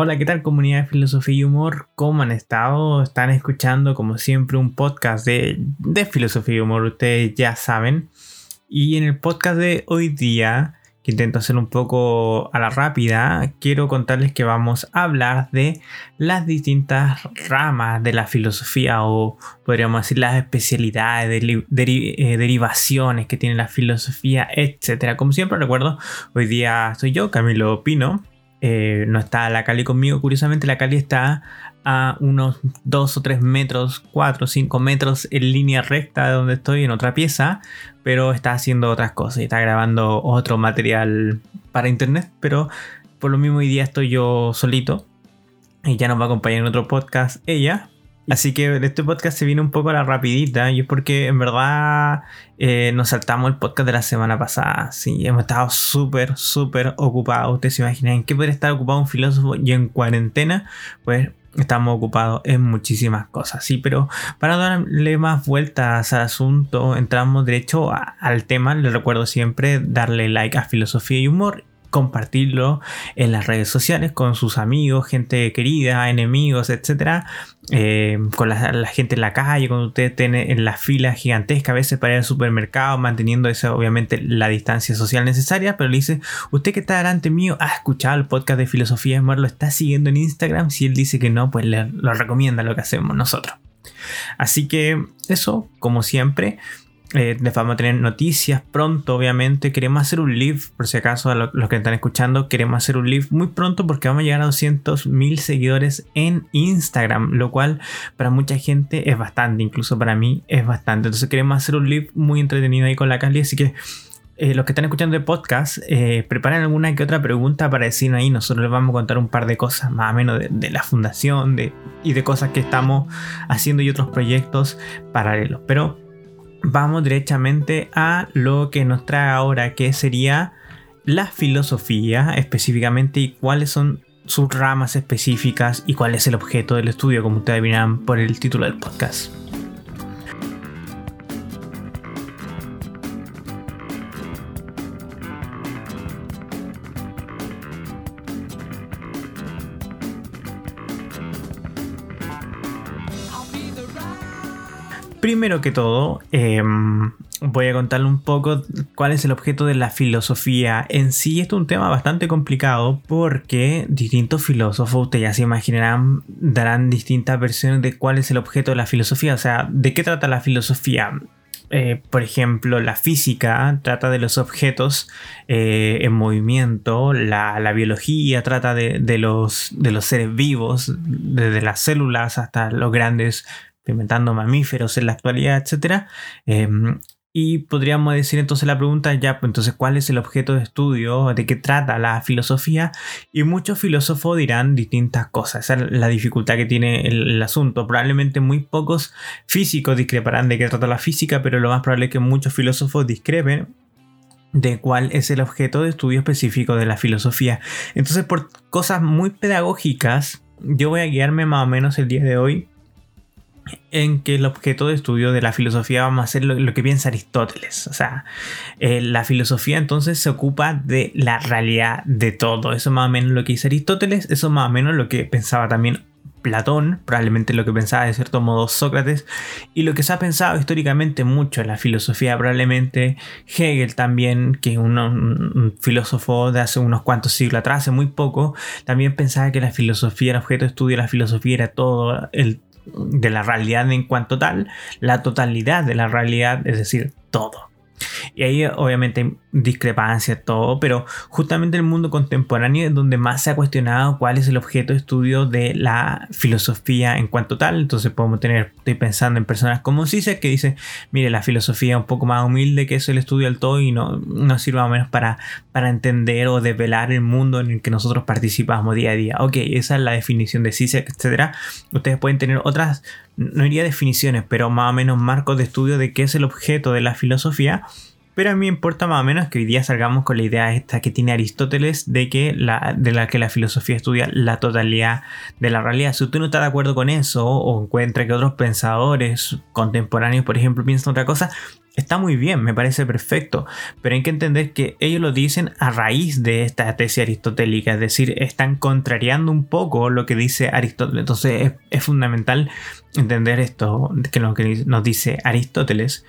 Hola, ¿qué tal comunidad de filosofía y humor? ¿Cómo han estado? Están escuchando como siempre un podcast de, de filosofía y humor, ustedes ya saben. Y en el podcast de hoy día, que intento hacer un poco a la rápida, quiero contarles que vamos a hablar de las distintas ramas de la filosofía o podríamos decir las especialidades, eh, derivaciones que tiene la filosofía, etc. Como siempre recuerdo, hoy día soy yo, Camilo Pino eh, no está la Cali conmigo. Curiosamente, la Cali está a unos 2 o 3 metros, 4 o 5 metros en línea recta de donde estoy, en otra pieza, pero está haciendo otras cosas y está grabando otro material para internet. Pero por lo mismo, hoy día estoy yo solito y ya nos va a acompañar en otro podcast ella. Así que este podcast se viene un poco a la rapidita y es porque en verdad eh, nos saltamos el podcast de la semana pasada. Sí, hemos estado súper, súper ocupados. Ustedes se imaginan en qué puede estar ocupado un filósofo y en cuarentena, pues estamos ocupados en muchísimas cosas. Sí, pero para darle más vueltas al asunto, entramos derecho al tema. Les recuerdo siempre darle like a Filosofía y Humor compartirlo en las redes sociales con sus amigos, gente querida, enemigos, etcétera, eh, con la, gente en la calle, cuando usted tiene en la fila gigantesca a veces para ir al supermercado, manteniendo esa, obviamente la distancia social necesaria, pero le dice, usted que está delante mío ha escuchado el podcast de Filosofía de lo está siguiendo en Instagram, si él dice que no, pues le, lo recomienda lo que hacemos nosotros. Así que eso, como siempre, eh, les vamos a tener noticias pronto, obviamente. Queremos hacer un live, por si acaso, a los que están escuchando, queremos hacer un live muy pronto porque vamos a llegar a 200 mil seguidores en Instagram, lo cual para mucha gente es bastante, incluso para mí es bastante. Entonces queremos hacer un live muy entretenido ahí con la Cali, así que eh, los que están escuchando el podcast, eh, preparen alguna que otra pregunta para decir ahí. Nosotros les vamos a contar un par de cosas más o menos de, la fundación de, y de cosas que estamos haciendo y otros proyectos paralelos. Pero vamos directamente a lo que nos trae ahora, que sería la filosofía específicamente y cuáles son sus ramas específicas y cuál es el objeto del estudio, como ustedes verán por el título del podcast. Primero que todo, em, voy a contarle un poco cuál es el objeto de la filosofía. En sí, esto es un tema bastante complicado porque distintos filósofos, ustedes ya se imaginarán, darán distintas versiones de cuál es el objeto de la filosofía. O sea, ¿de qué trata la filosofía? Eh, por ejemplo, la física trata de los objetos eh, en movimiento, la, biología trata de, los, de los seres vivos, desde las células hasta los grandes experimentando mamíferos en la actualidad, etc. Em, y podríamos decir entonces la pregunta ya, pues entonces, ¿cuál es el objeto de estudio? ¿De qué trata la filosofía? Y muchos filósofos dirán distintas cosas. Esa es la dificultad que tiene el, asunto. Probablemente muy pocos físicos discreparán de qué trata la física, pero lo más probable es que muchos filósofos discrepen de cuál es el objeto de estudio específico de la filosofía. Entonces, por cosas muy pedagógicas, yo voy a guiarme más o menos el día de hoy en que el objeto de estudio de la filosofía vamos a ser lo, que piensa Aristóteles. O sea, eh, la filosofía entonces se ocupa de la realidad de todo. Eso más o menos lo que dice Aristóteles, eso más o menos lo que pensaba también Platón, probablemente lo que pensaba de cierto modo Sócrates, y lo que se ha pensado históricamente mucho en la filosofía, probablemente Hegel también, que es un, filósofo de hace unos cuantos siglos atrás, hace muy poco, también pensaba que la filosofía, el objeto de estudio la filosofía era todo el de la realidad en cuanto tal, la totalidad de la realidad, es decir, todo. Y ahí obviamente discrepancias, todo, pero justamente el mundo contemporáneo es donde más se ha cuestionado cuál es el objeto de estudio de la filosofía en cuanto tal. Entonces podemos tener, estoy pensando en personas como Cicek que dice, mire, la filosofía es un poco más humilde que es el estudio del todo y no, no sirve más menos para, para entender o develar el mundo en el que nosotros participamos día a día. Ok, esa es la definición de Cicek, etc. Ustedes pueden tener otras no iría definiciones, pero más o menos marcos de estudio de qué es el objeto de la filosofía. Pero a mí me importa más o menos que hoy día salgamos con la idea esta que tiene Aristóteles de que la, de la que la filosofía estudia la totalidad de la realidad. Si usted no está de acuerdo con eso o encuentra que otros pensadores contemporáneos, por ejemplo, piensan otra cosa, está muy bien, me parece perfecto, pero hay que entender que ellos lo dicen a raíz de esta tesis aristotélica, es decir, están contrariando un poco lo que dice Aristóteles. Entonces es, fundamental entender esto, que lo que nos dice Aristóteles.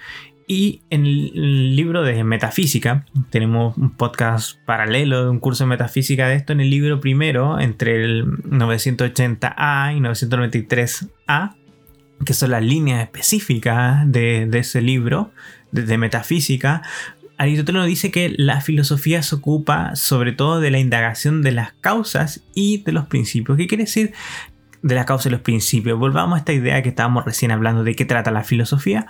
Y en el libro de metafísica, tenemos un podcast paralelo de un curso de metafísica de esto, en el libro primero, entre el 980A y 993A, que son las líneas específicas de, ese libro de, metafísica, Aristóteles dice que la filosofía se ocupa sobre todo de la indagación de las causas y de los principios. ¿Qué quiere decir de la causa y los principios? Volvamos a esta idea que estábamos recién hablando de qué trata la filosofía.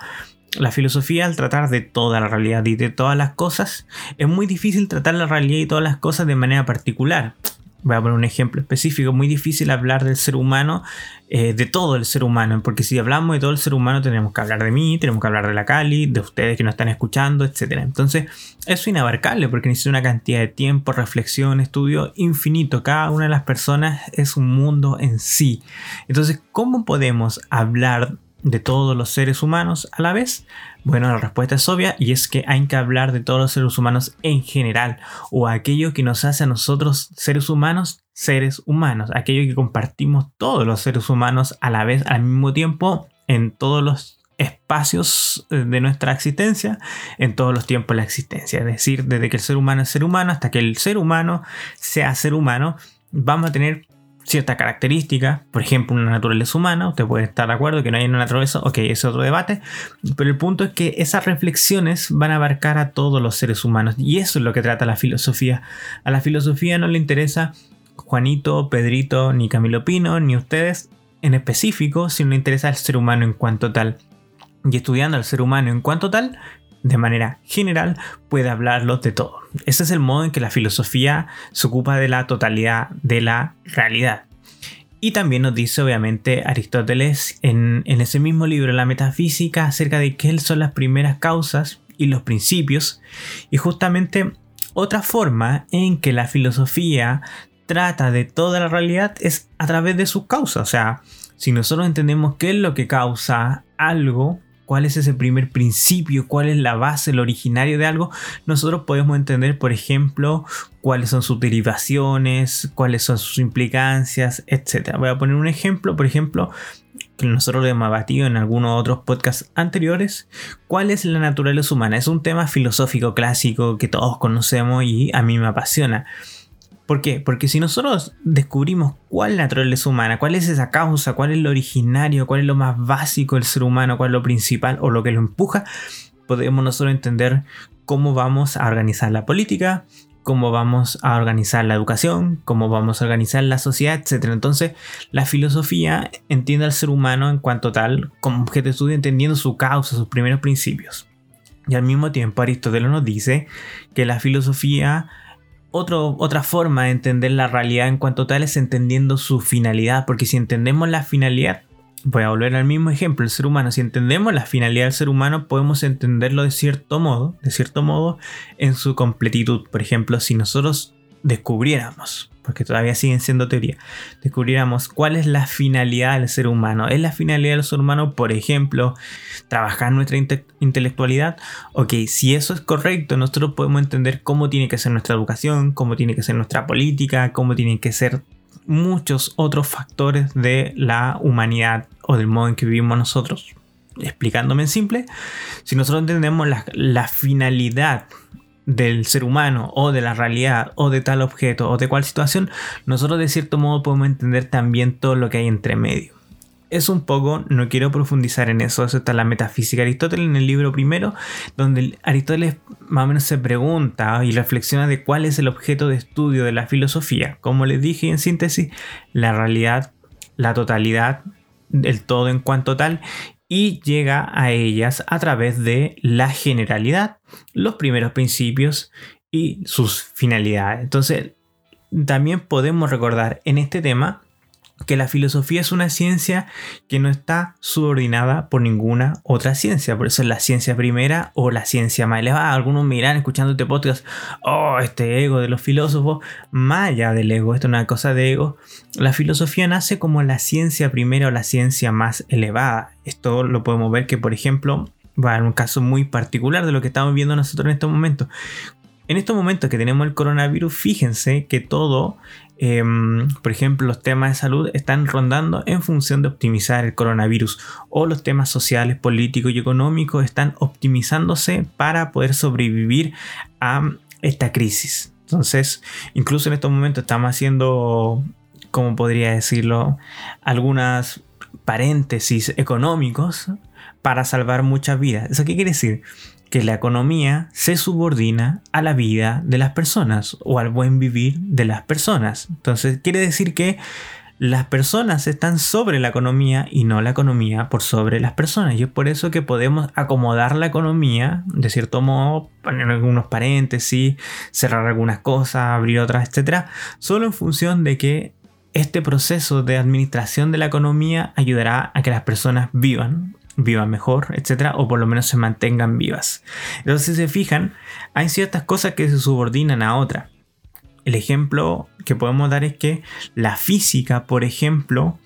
La filosofía al tratar de toda la realidad y de todas las cosas, es muy difícil tratar la realidad y todas las cosas de manera particular voy a poner un ejemplo específico, muy difícil hablar del ser humano, eh, de todo el ser humano, porque si hablamos de todo el ser humano tenemos que hablar de mí, tenemos que hablar de la Cali, de ustedes que nos están escuchando, etc. Entonces, eso es inabarcable porque necesita una cantidad de tiempo, reflexión, estudio infinito. Cada una de las personas es un mundo en sí. Entonces, ¿cómo podemos hablar de todos los seres humanos a la vez? Bueno, la respuesta es obvia y es que hay que hablar de todos los seres humanos en general o aquello que nos hace a nosotros seres humanos seres humanos, aquello que compartimos todos los seres humanos a la vez, al mismo tiempo, en todos los espacios eh, de nuestra existencia, en todos los tiempos de la existencia. Es decir, desde que el ser humano es ser humano hasta que el ser humano sea ser humano, vamos a tener cierta característica, por ejemplo, una naturaleza humana, usted puede estar de acuerdo que no hay una naturaleza, ok, es otro debate, pero el punto es que esas reflexiones van a abarcar a todos los seres humanos y eso es lo que trata la filosofía. A la filosofía no le interesa Juanito, Pedrito, ni Camilo Pino, ni ustedes en específico, sino le interesa el ser humano en cuanto tal. Y estudiando al ser humano en cuanto tal, de manera general, puede hablarlo de todo. Ese es el modo en que la filosofía se ocupa de la totalidad de la realidad. Y también nos dice obviamente Aristóteles en, ese mismo libro, La Metafísica, acerca de qué son las primeras causas y los principios. Y justamente otra forma en que la filosofía trata de toda la realidad es a través de sus causas. O sea, si nosotros entendemos qué es lo que causa algo, cuál es ese primer principio, cuál es la base, el originario de algo, nosotros podemos entender, por ejemplo, cuáles son sus derivaciones, cuáles son sus implicancias, etc. Voy a poner un ejemplo, por ejemplo, que nosotros lo hemos batido en algunos otros podcasts anteriores, ¿cuál es la naturaleza humana? Es un tema filosófico clásico que todos conocemos y a mí me apasiona. ¿Por qué? Porque si nosotros descubrimos cuál es naturaleza humana, cuál es esa causa, cuál es lo originario, cuál es lo más básico del ser humano, cuál es lo principal o lo que lo empuja, podemos nosotros entender cómo vamos a organizar la política, cómo vamos a organizar la educación, cómo vamos a organizar la sociedad, etc. Entonces, la filosofía entiende al ser humano en cuanto tal, como objeto de estudio, entendiendo su causa, sus primeros principios. Y al mismo tiempo, Aristóteles nos dice que la filosofía otra forma de entender la realidad en cuanto tal es entendiendo su finalidad, porque si entendemos la finalidad, voy a volver al mismo ejemplo, el ser humano, si entendemos la finalidad del ser humano, podemos entenderlo de cierto modo, de cierto modo, en su completitud. Por ejemplo, si nosotros descubriéramos porque todavía siguen siendo teoría, descubriéramos cuál es la finalidad del ser humano. ¿Es la finalidad del ser humano, por ejemplo, trabajar nuestra intelectualidad? Ok, si eso es correcto, nosotros podemos entender cómo tiene que ser nuestra educación, cómo tiene que ser nuestra política, cómo tienen que ser muchos otros factores de la humanidad o del modo en que vivimos nosotros. Explicándome en simple, si nosotros entendemos la finalidad del ser humano o de la realidad o de tal objeto o de cual situación, nosotros de cierto modo podemos entender también todo lo que hay entre medio. Es un poco, no quiero profundizar en eso, eso está la metafísica de Aristóteles en el libro primero, donde Aristóteles más o menos se pregunta y reflexiona de cuál es el objeto de estudio de la filosofía. Como les dije en síntesis, la realidad, la totalidad, el todo en cuanto tal, y llega a ellas a través de la generalidad, los primeros principios y sus finalidades. Entonces, también podemos recordar en este tema que la filosofía es una ciencia que no está subordinada por ninguna otra ciencia. Por eso es la ciencia primera o la ciencia más elevada. Algunos miran escuchando este podcast, oh, este ego de los filósofos, más allá del ego, esto es una cosa de ego. La filosofía nace como la ciencia primera o la ciencia más elevada. Esto lo podemos ver que, por ejemplo, va dar un caso muy particular de lo que estamos viendo nosotros en estos momentos. En estos momentos que tenemos el coronavirus, fíjense que todo, em, por ejemplo, los temas de salud están rondando en función de optimizar el coronavirus o los temas sociales, políticos y económicos están optimizándose para poder sobrevivir a esta crisis. Entonces, incluso en estos momentos estamos haciendo, como podría decirlo, algunas paréntesis económicos para salvar muchas vidas. ¿Eso qué quiere decir? Que la economía se subordina a la vida de las personas o al buen vivir de las personas. Entonces quiere decir que las personas están sobre la economía y no la economía por sobre las personas. Y es por eso que podemos acomodar la economía, de cierto modo, poner algunos paréntesis, cerrar algunas cosas, abrir otras, etc. Solo en función de que este proceso de administración de la economía ayudará a que las personas vivan vivan mejor, etcétera, o por lo menos se mantengan vivas. Entonces, si se fijan, hay ciertas cosas que se subordinan a otras. El ejemplo que podemos dar es que la física, por ejemplo,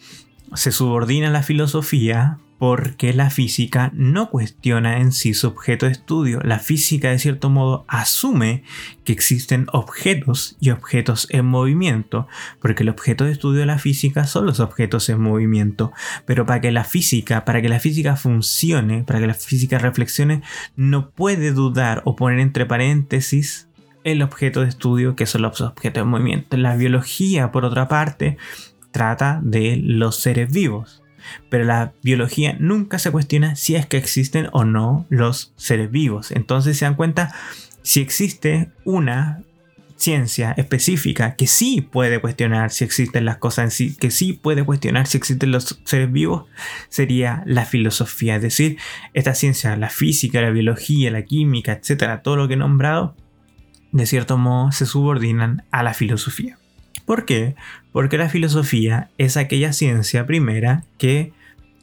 se subordina la filosofía porque la física no cuestiona en sí su objeto de estudio. La física de cierto modo asume que existen objetos y objetos en movimiento, porque el objeto de estudio de la física son los objetos en movimiento. Pero para que la física, para que la física funcione, para que la física reflexione, no puede dudar o poner entre paréntesis el objeto de estudio que son los objetos en movimiento. La biología, por otra parte, trata de los seres vivos pero la biología nunca se cuestiona si es que existen o no los seres vivos. Entonces se dan cuenta si existe una ciencia específica que sí puede cuestionar si existen las cosas en sí, que sí puede cuestionar si existen los seres vivos, sería la filosofía. Es decir, esta ciencia, la física, la biología, la química, etcétera, todo lo que he nombrado, de cierto modo se subordinan a la filosofía. ¿Por qué? Porque la filosofía es aquella ciencia primera que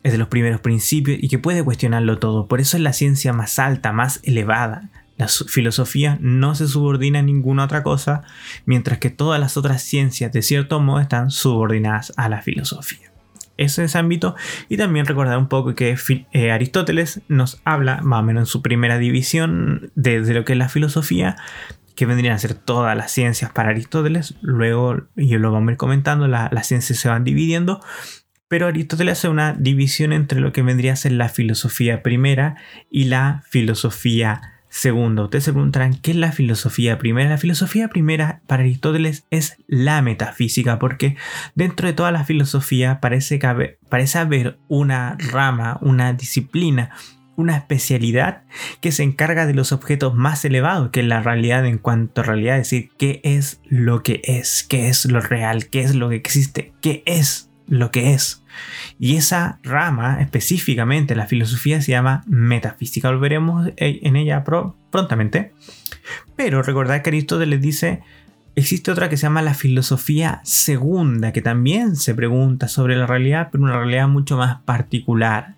es de los primeros principios y que puede cuestionarlo todo. Por eso es la ciencia más alta, más elevada. La filosofía no se subordina a ninguna otra cosa, mientras que todas las otras ciencias de cierto modo están subordinadas a la filosofía. Ese es ese ámbito y también recordar un poco que eh, Aristóteles nos habla más o menos en su primera división de, de lo que es la filosofía que vendrían a ser todas las ciencias para Aristóteles. Luego, y lo vamos a ir comentando, las ciencias se van dividiendo. Pero Aristóteles hace una división entre lo que vendría a ser la filosofía primera y la filosofía segunda. Ustedes se preguntarán, ¿qué es la filosofía primera? La filosofía primera para Aristóteles es la metafísica, porque dentro de toda la filosofía parece, que parece haber una rama, una disciplina, una especialidad que se encarga de los objetos más elevados, que la realidad en cuanto a realidad, es decir, qué es lo que es, qué es lo real, qué es lo que existe, qué es lo que es. Y esa rama específicamente, la filosofía, se llama metafísica. Volveremos en ella prontamente. Pero recordad que Aristóteles dice, existe otra que se llama la filosofía segunda, que también se pregunta sobre la realidad, pero una realidad mucho más particular.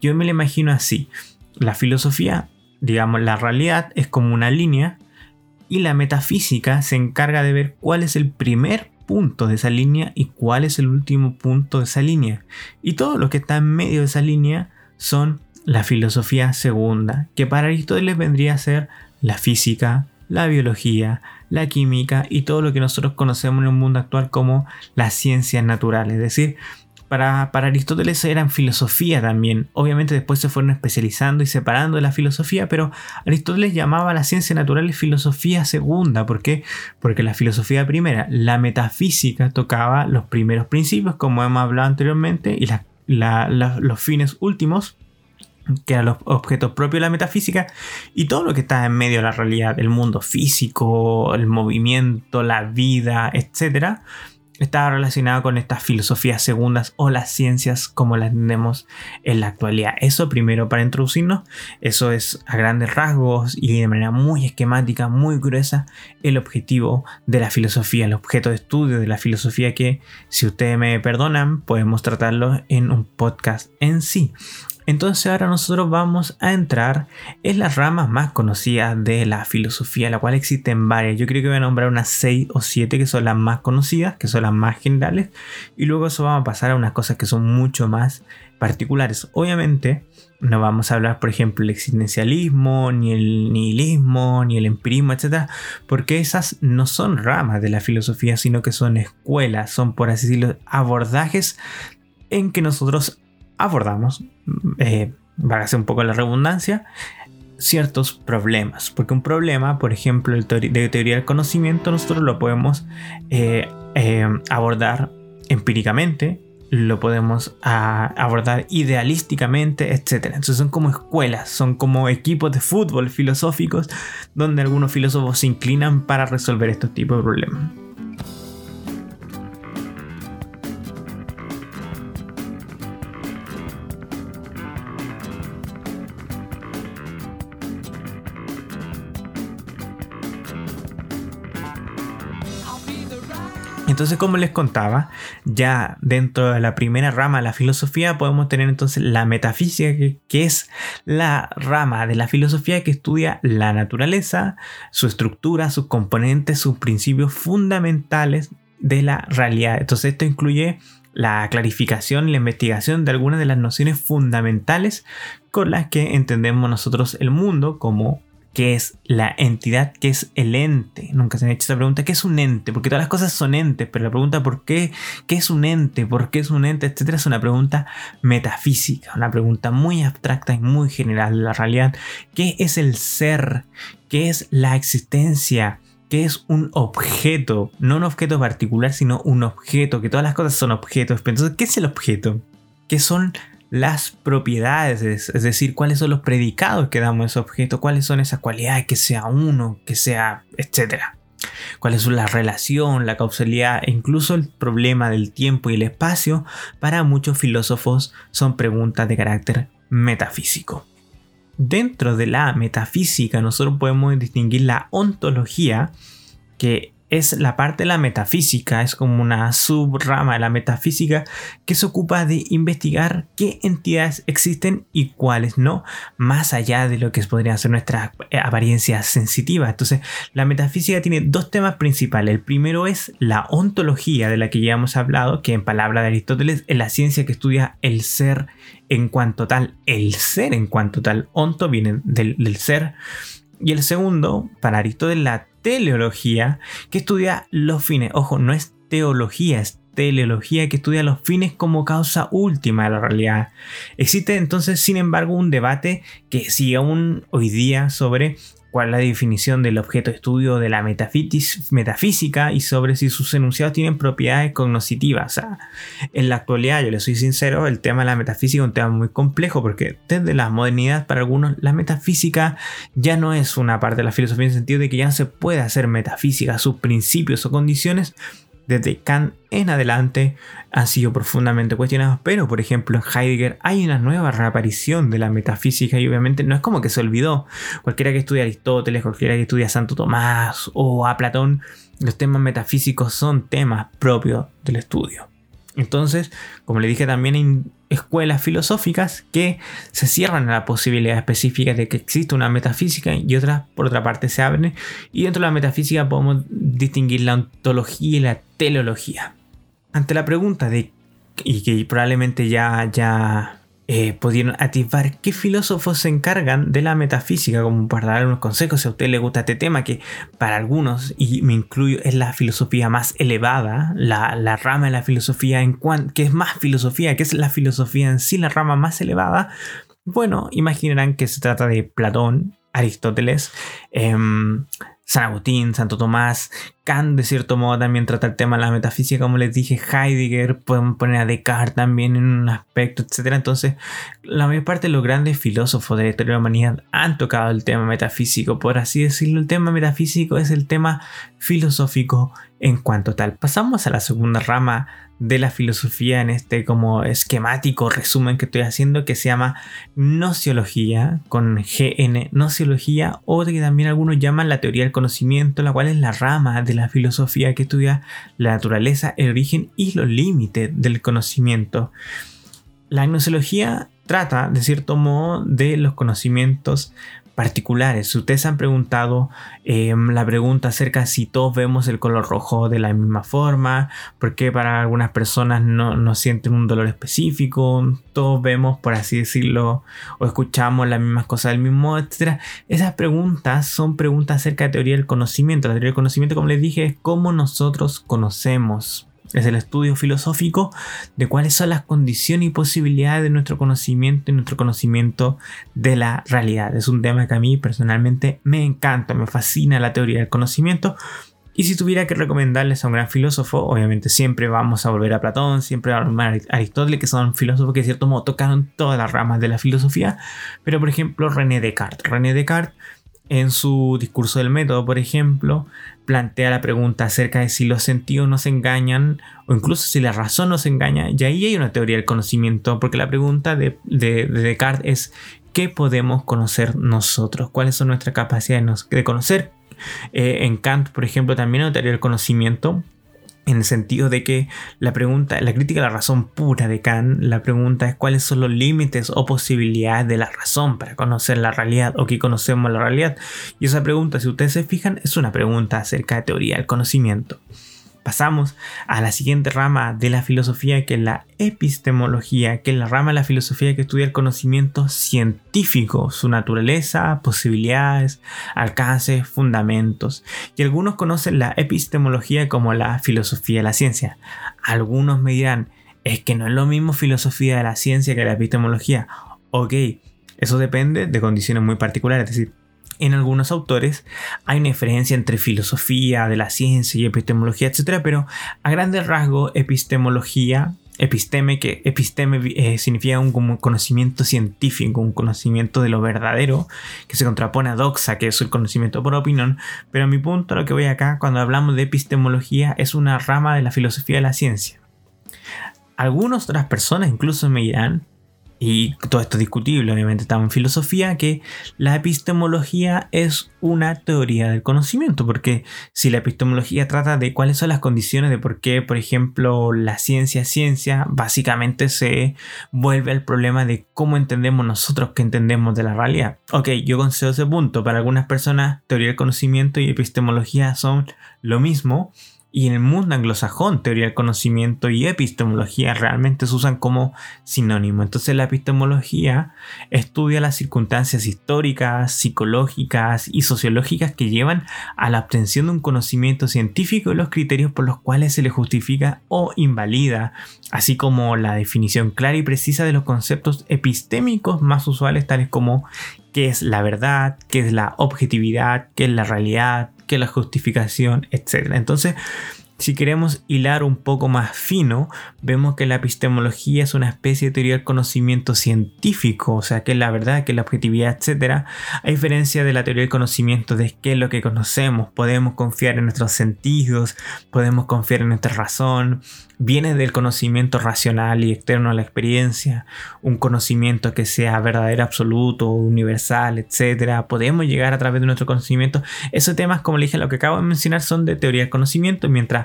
Yo me lo imagino así. La filosofía, digamos, la realidad es como una línea y la metafísica se encarga de ver cuál es el primer punto de esa línea y cuál es el último punto de esa línea. Y todo lo que está en medio de esa línea son la filosofía segunda, que para Aristóteles vendría a ser la física, la biología, la química y todo lo que nosotros conocemos en el mundo actual como las ciencias naturales. Es decir, para, Aristóteles eran filosofía también. Obviamente después se fueron especializando y separando de la filosofía, pero Aristóteles llamaba a las ciencias naturales filosofía segunda. ¿Por qué? Porque la filosofía primera, la metafísica, tocaba los primeros principios, como hemos hablado anteriormente, y los fines últimos, que eran los objetos propios de la metafísica, y todo lo que está en medio de la realidad, el mundo físico, el movimiento, la vida, etcétera estaba relacionado con estas filosofías segundas o las ciencias como las tenemos en la actualidad. Eso primero para introducirnos, eso es a grandes rasgos y de manera muy esquemática, muy gruesa, el objetivo de la filosofía, el objeto de estudio de la filosofía que, si ustedes me perdonan, podemos tratarlo en un podcast en sí. Entonces ahora nosotros vamos a entrar en las ramas más conocidas de la filosofía, la cual existen varias. Yo creo que voy a nombrar unas 6 o 7 que son las más conocidas, que son las más generales, y luego eso vamos a pasar a unas cosas que son mucho más particulares. Obviamente, no vamos a hablar, por ejemplo, el existencialismo, ni el nihilismo, ni el empirismo, etc. Porque esas no son ramas de la filosofía, sino que son escuelas, son, por así decirlo, abordajes en que nosotros abordamos, eh, un poco la redundancia, ciertos problemas. Porque un problema, por ejemplo, de teoría del conocimiento, nosotros lo podemos eh, eh, abordar empíricamente, lo podemos ah, abordar idealísticamente, etc. Entonces son como escuelas, son como equipos de fútbol filosóficos donde algunos filósofos se inclinan para resolver estos tipos de problemas. Entonces, como les contaba, ya dentro de la primera rama de la filosofía podemos tener entonces la metafísica, que, es la rama de la filosofía que estudia la naturaleza, su estructura, sus componentes, sus principios fundamentales de la realidad. Entonces, esto incluye la clarificación la investigación de algunas de las nociones fundamentales con las que entendemos nosotros el mundo como qué es la entidad, qué es el ente. Nunca se me ha hecho esa pregunta, ¿qué es un ente? Porque todas las cosas son entes, pero la pregunta ¿por qué? ¿Qué es un ente? ¿Por qué es un ente? Etcétera, es una pregunta metafísica, una pregunta muy abstracta y muy general de la realidad. ¿Qué es el ser? ¿Qué es la existencia? ¿Qué es un objeto? No un objeto particular, sino un objeto, que todas las cosas son objetos. Entonces, ¿qué es el objeto? ¿Qué son las propiedades, es decir, cuáles son los predicados que damos a ese objeto, cuáles son esas cualidades, que sea uno, que sea, etcétera. ¿Cuál es la relación, la causalidad e incluso el problema del tiempo y el espacio? Para muchos filósofos son preguntas de carácter metafísico. Dentro de la metafísica nosotros podemos distinguir la ontología, que es la parte de la metafísica, es como una subrama de la metafísica que se ocupa de investigar qué entidades existen y cuáles no, más allá de lo que podría ser nuestra eh, apariencia sensitiva. Entonces, la metafísica tiene dos temas principales. El primero es la ontología de la que ya hemos hablado, que en palabra de Aristóteles es la ciencia que estudia el ser en cuanto tal, el ser en cuanto tal, onto viene del, del ser. Y el segundo, para Aristóteles, la teleología que estudia los fines. Ojo, no es teología, es teleología que estudia los fines como causa última de la realidad. Existe entonces, sin embargo, un debate que sigue aún hoy día sobre cuál es la definición del objeto de estudio de la metafísica y sobre si sus enunciados tienen propiedades cognoscitivas. en la actualidad, yo le soy sincero, el tema de la metafísica es un tema muy complejo porque desde la modernidad para algunos la metafísica ya no es una parte de la filosofía en el sentido de que ya no se puede hacer metafísica, sus principios o condiciones desde Kant en adelante han sido profundamente cuestionados, pero por ejemplo en Heidegger hay una nueva reaparición de la metafísica y obviamente no es como que se olvidó. Cualquiera que estudie Aristóteles, cualquiera que estudie a Santo Tomás o a Platón, los temas metafísicos son temas propios del estudio. Entonces, como le dije también escuelas filosóficas que se cierran a la posibilidad específica de que exista una metafísica y otras por otra parte se abren y dentro de la metafísica podemos distinguir la ontología y la teleología. Ante la pregunta de y que probablemente ya ya eh, pudieron atisbar qué filósofos se encargan de la metafísica, como para dar unos consejos si a usted le gusta este tema, que para algunos, y me incluyo, es la filosofía más elevada, la, rama de la filosofía en que es más filosofía, que es la filosofía en sí, la rama más elevada. Bueno, imaginarán que se trata de Platón, Aristóteles, em, San Agustín, Santo Tomás, Kant de cierto modo también trata el tema de la metafísica, como les dije, Heidegger, podemos poner a Descartes también en un aspecto, etc. Entonces, la mayor parte de los grandes filósofos de la historia de la humanidad han tocado el tema metafísico, por así decirlo, el tema metafísico es el tema filosófico en cuanto tal. Pasamos a la segunda rama de la filosofía en este como esquemático resumen que estoy haciendo que se llama nociología con GN, nociología o que también algunos llaman la teoría del conocimiento, la cual es la rama de la filosofía que estudia la naturaleza, el origen y los límites del conocimiento. La gnoseología trata, de cierto modo, de los conocimientos particulares. Ustedes han preguntado em, la pregunta acerca si todos vemos el color rojo de la misma forma, porque para algunas personas no, no, sienten un dolor específico, todos vemos, por así decirlo, o escuchamos las mismas cosas del mismo etc. Esas preguntas son preguntas acerca de teoría del conocimiento. La teoría del conocimiento, como les dije, es cómo nosotros conocemos es el estudio filosófico de cuáles son las condiciones y posibilidades de nuestro conocimiento y nuestro conocimiento de la realidad. Es un tema que a mí personalmente me encanta, me fascina la teoría del conocimiento. Y si tuviera que recomendarles a un gran filósofo, obviamente siempre vamos a volver a Platón, siempre a Aristóteles, que son filósofos que de cierto modo tocaron todas las ramas de la filosofía. Pero por ejemplo, René Descartes. René Descartes en su discurso del método, por ejemplo, plantea la pregunta acerca de si los sentidos nos engañan o incluso si la razón nos engaña. Y ahí hay una teoría del conocimiento, porque la pregunta de, Descartes es ¿qué podemos conocer nosotros? ¿Cuáles son nuestras capacidades de conocer? Eh, en Kant, por ejemplo, también hay una teoría del conocimiento en el sentido de que la pregunta, la crítica a la razón pura de Kant, la pregunta es cuáles son los límites o posibilidades de la razón para conocer la realidad o que conocemos la realidad. Y esa pregunta, si ustedes se fijan, es una pregunta acerca de teoría del conocimiento pasamos a la siguiente rama de la filosofía, que es la epistemología, que es la rama de la filosofía que estudia el conocimiento científico, su naturaleza, posibilidades, alcances, fundamentos. Y algunos conocen la epistemología como la filosofía de la ciencia. Algunos me dirán, es que no es lo mismo filosofía de la ciencia que la epistemología. Ok, eso depende de condiciones muy particulares, es decir, en algunos autores hay una diferencia entre filosofía de la ciencia y epistemología, etc. Pero a grandes rasgos, epistemología, episteme, que episteme eh, significa un conocimiento científico, un conocimiento de lo verdadero, que se contrapone a doxa, que es el conocimiento por opinión. Pero mi punto, lo que voy acá, cuando hablamos de epistemología, es una rama de la filosofía de la ciencia. Algunas otras personas incluso me dirán y todo esto es discutible, obviamente estamos en filosofía, que la epistemología es una teoría del conocimiento, porque si la epistemología trata de cuáles son las condiciones de por qué, por ejemplo, la ciencia es ciencia, básicamente se vuelve al problema de cómo entendemos nosotros que entendemos de la realidad. Ok, yo concedo ese punto, para algunas personas teoría del conocimiento y epistemología son lo mismo, y en el mundo anglosajón, teoría del conocimiento y epistemología realmente se usan como sinónimo. Entonces la epistemología estudia las circunstancias históricas, psicológicas y sociológicas que llevan a la obtención de un conocimiento científico y los criterios por los cuales se le justifica o invalida, así como la definición clara y precisa de los conceptos epistémicos más usuales tales como qué es la verdad, qué es la objetividad, qué es la realidad, que la justificación, etc. Entonces, si queremos hilar un poco más fino, vemos que la epistemología es una especie de teoría del conocimiento científico, o sea, que es la verdad, que es la objetividad, etc. A diferencia de la teoría del conocimiento de qué es lo que conocemos, podemos confiar en nuestros sentidos, podemos confiar en nuestra razón, viene del conocimiento racional y externo a la experiencia, un conocimiento que sea verdadero, absoluto, universal, etc. Podemos llegar a través de nuestro conocimiento. Esos temas, como le dije, lo que acabo de mencionar son de teoría del conocimiento, mientras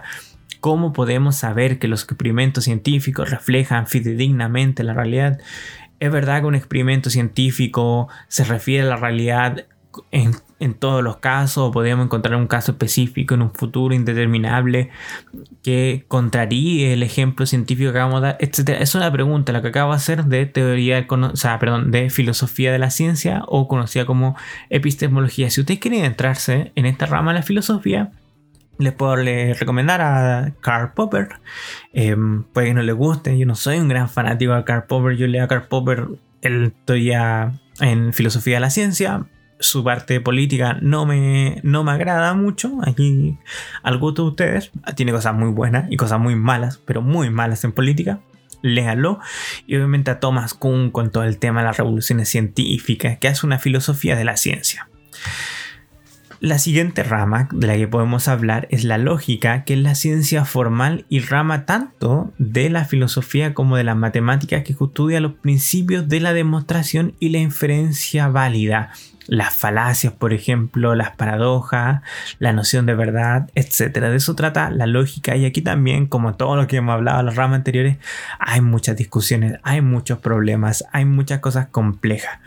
cómo podemos saber que los experimentos científicos reflejan fidedignamente la realidad. Es verdad que un experimento científico se refiere a la realidad en, todos los casos, podríamos encontrar un caso específico en un futuro indeterminable que contraríe el ejemplo científico que acabamos de dar, etc. Es una pregunta, la que acabo de hacer de teoría, o sea, perdón, de filosofía de la ciencia o conocida como epistemología. Si ustedes quieren entrarse en esta rama de la filosofía, les puedo recomendar a Karl Popper. Em, puede que no les guste, yo no soy un gran fanático de Karl Popper. Yo leo a Karl Popper el ya en filosofía de la ciencia. Su parte política no me, no me agrada mucho. Aquí al gusto de ustedes. Tiene cosas muy buenas y cosas muy malas, pero muy malas en política. Léalo. Y obviamente a Thomas Kuhn con todo el tema de las revoluciones científicas, que hace una filosofía de la ciencia. La siguiente rama de la que podemos hablar es la lógica, que es la ciencia formal y rama tanto de la filosofía como de las matemáticas que estudia los principios de la demostración y la inferencia válida, las falacias, por ejemplo, las paradojas, la noción de verdad, etc. De eso trata la lógica. Y aquí también, como todo lo que hemos hablado en las ramas anteriores, hay muchas discusiones, hay muchos problemas, hay muchas cosas complejas.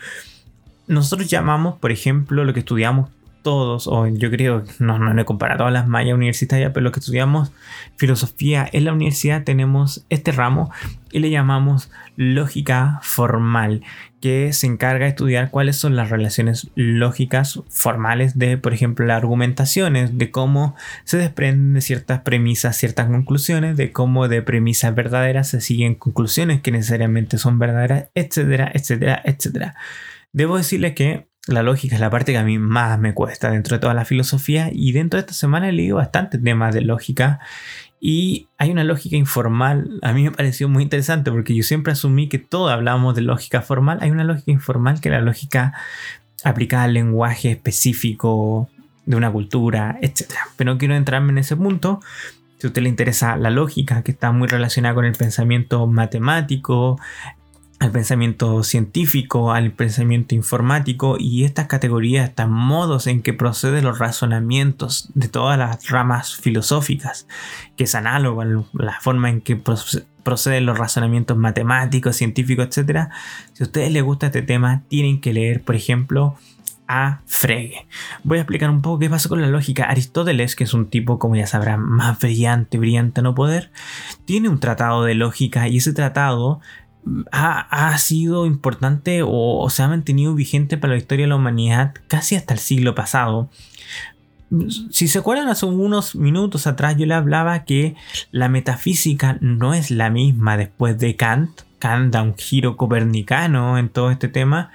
Nosotros llamamos, por ejemplo, lo que estudiamos todos, o yo creo, no, no he comparado todas las mallas universitarias, pero los que estudiamos filosofía en la universidad tenemos este ramo y le llamamos lógica formal, que se encarga de estudiar cuáles son las relaciones lógicas formales de, por ejemplo, las argumentaciones, de cómo se desprenden de ciertas premisas, ciertas conclusiones, de cómo de premisas verdaderas se siguen conclusiones que necesariamente son verdaderas, etcétera, etcétera, etcétera. Debo decirle que la lógica es la parte que a mí más me cuesta dentro de toda la filosofía y dentro de esta semana he leído bastantes temas de lógica y hay una lógica informal, a mí me pareció muy interesante porque yo siempre asumí que todos hablábamos de lógica formal, hay una lógica informal que es la lógica aplicada al lenguaje específico de una cultura, etc. Pero no quiero entrarme en ese punto. Si a usted le interesa la lógica, que está muy relacionada con el pensamiento matemático, al pensamiento científico, al pensamiento informático y estas categorías, estos modos en que proceden los razonamientos de todas las ramas filosóficas, que es análogo a la forma en que proceden los razonamientos matemáticos, científicos, etc. Si a ustedes les gusta este tema, tienen que leer, por ejemplo, a Frege. Voy a explicar un poco qué pasa con la lógica. Aristóteles, que es un tipo, como ya sabrán, más brillante, brillante no poder, tiene un tratado de lógica y ese tratado ha, sido importante o, se ha mantenido vigente para la historia de la humanidad casi hasta el siglo pasado. Si se acuerdan, hace unos minutos atrás yo le hablaba que la metafísica no es la misma después de Kant. Kant da un giro copernicano en todo este tema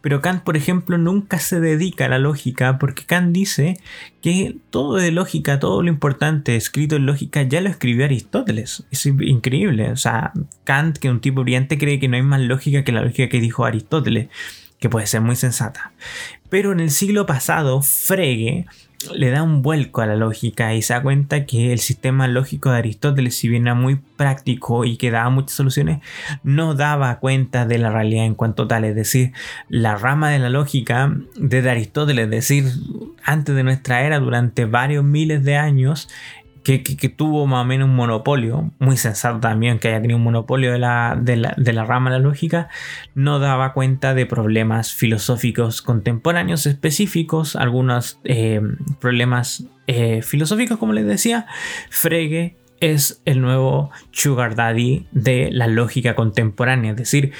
pero Kant, por ejemplo, nunca se dedica a la lógica porque Kant dice que todo de lógica, todo lo importante escrito en lógica ya lo escribió Aristóteles. Es increíble. O sea, Kant, que es un tipo brillante, cree que no hay más lógica que la lógica que dijo Aristóteles, que puede ser muy sensata. Pero en el siglo pasado, Frege le da un vuelco a la lógica y se da cuenta que el sistema lógico de Aristóteles, si bien era muy práctico y que daba muchas soluciones, no daba cuenta de la realidad en cuanto tal. Es decir, la rama de la lógica desde Aristóteles, es decir, antes de nuestra era, durante varios miles de años, que, tuvo más o menos un monopolio, muy sensato también que haya tenido un monopolio de la, de la, rama de la lógica, no daba cuenta de problemas filosóficos contemporáneos específicos, algunos eh, problemas eh, filosóficos, como les decía. Frege es el nuevo sugar daddy de la lógica contemporánea, es decir,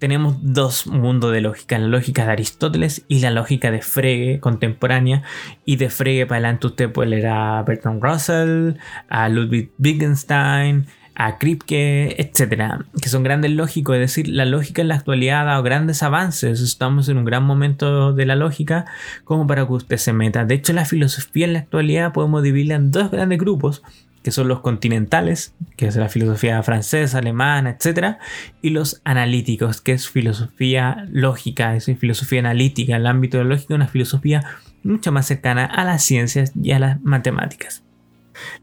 tenemos dos mundos de lógica, la lógica de Aristóteles y la lógica de Frege contemporánea. Y de Frege para adelante usted puede leer a Bertrand Russell, a Ludwig Wittgenstein, a Kripke, etcétera, que son grandes lógicos, es decir, la lógica en la actualidad ha dado grandes avances, estamos en un gran momento de la lógica como para que usted se meta. De hecho, la filosofía en la actualidad podemos dividirla en dos grandes grupos, que son los continentales, que es la filosofía francesa, alemana, etc. Y los analíticos, que es filosofía lógica, es filosofía analítica, el ámbito lógica, una filosofía mucho más cercana a las ciencias y a las matemáticas.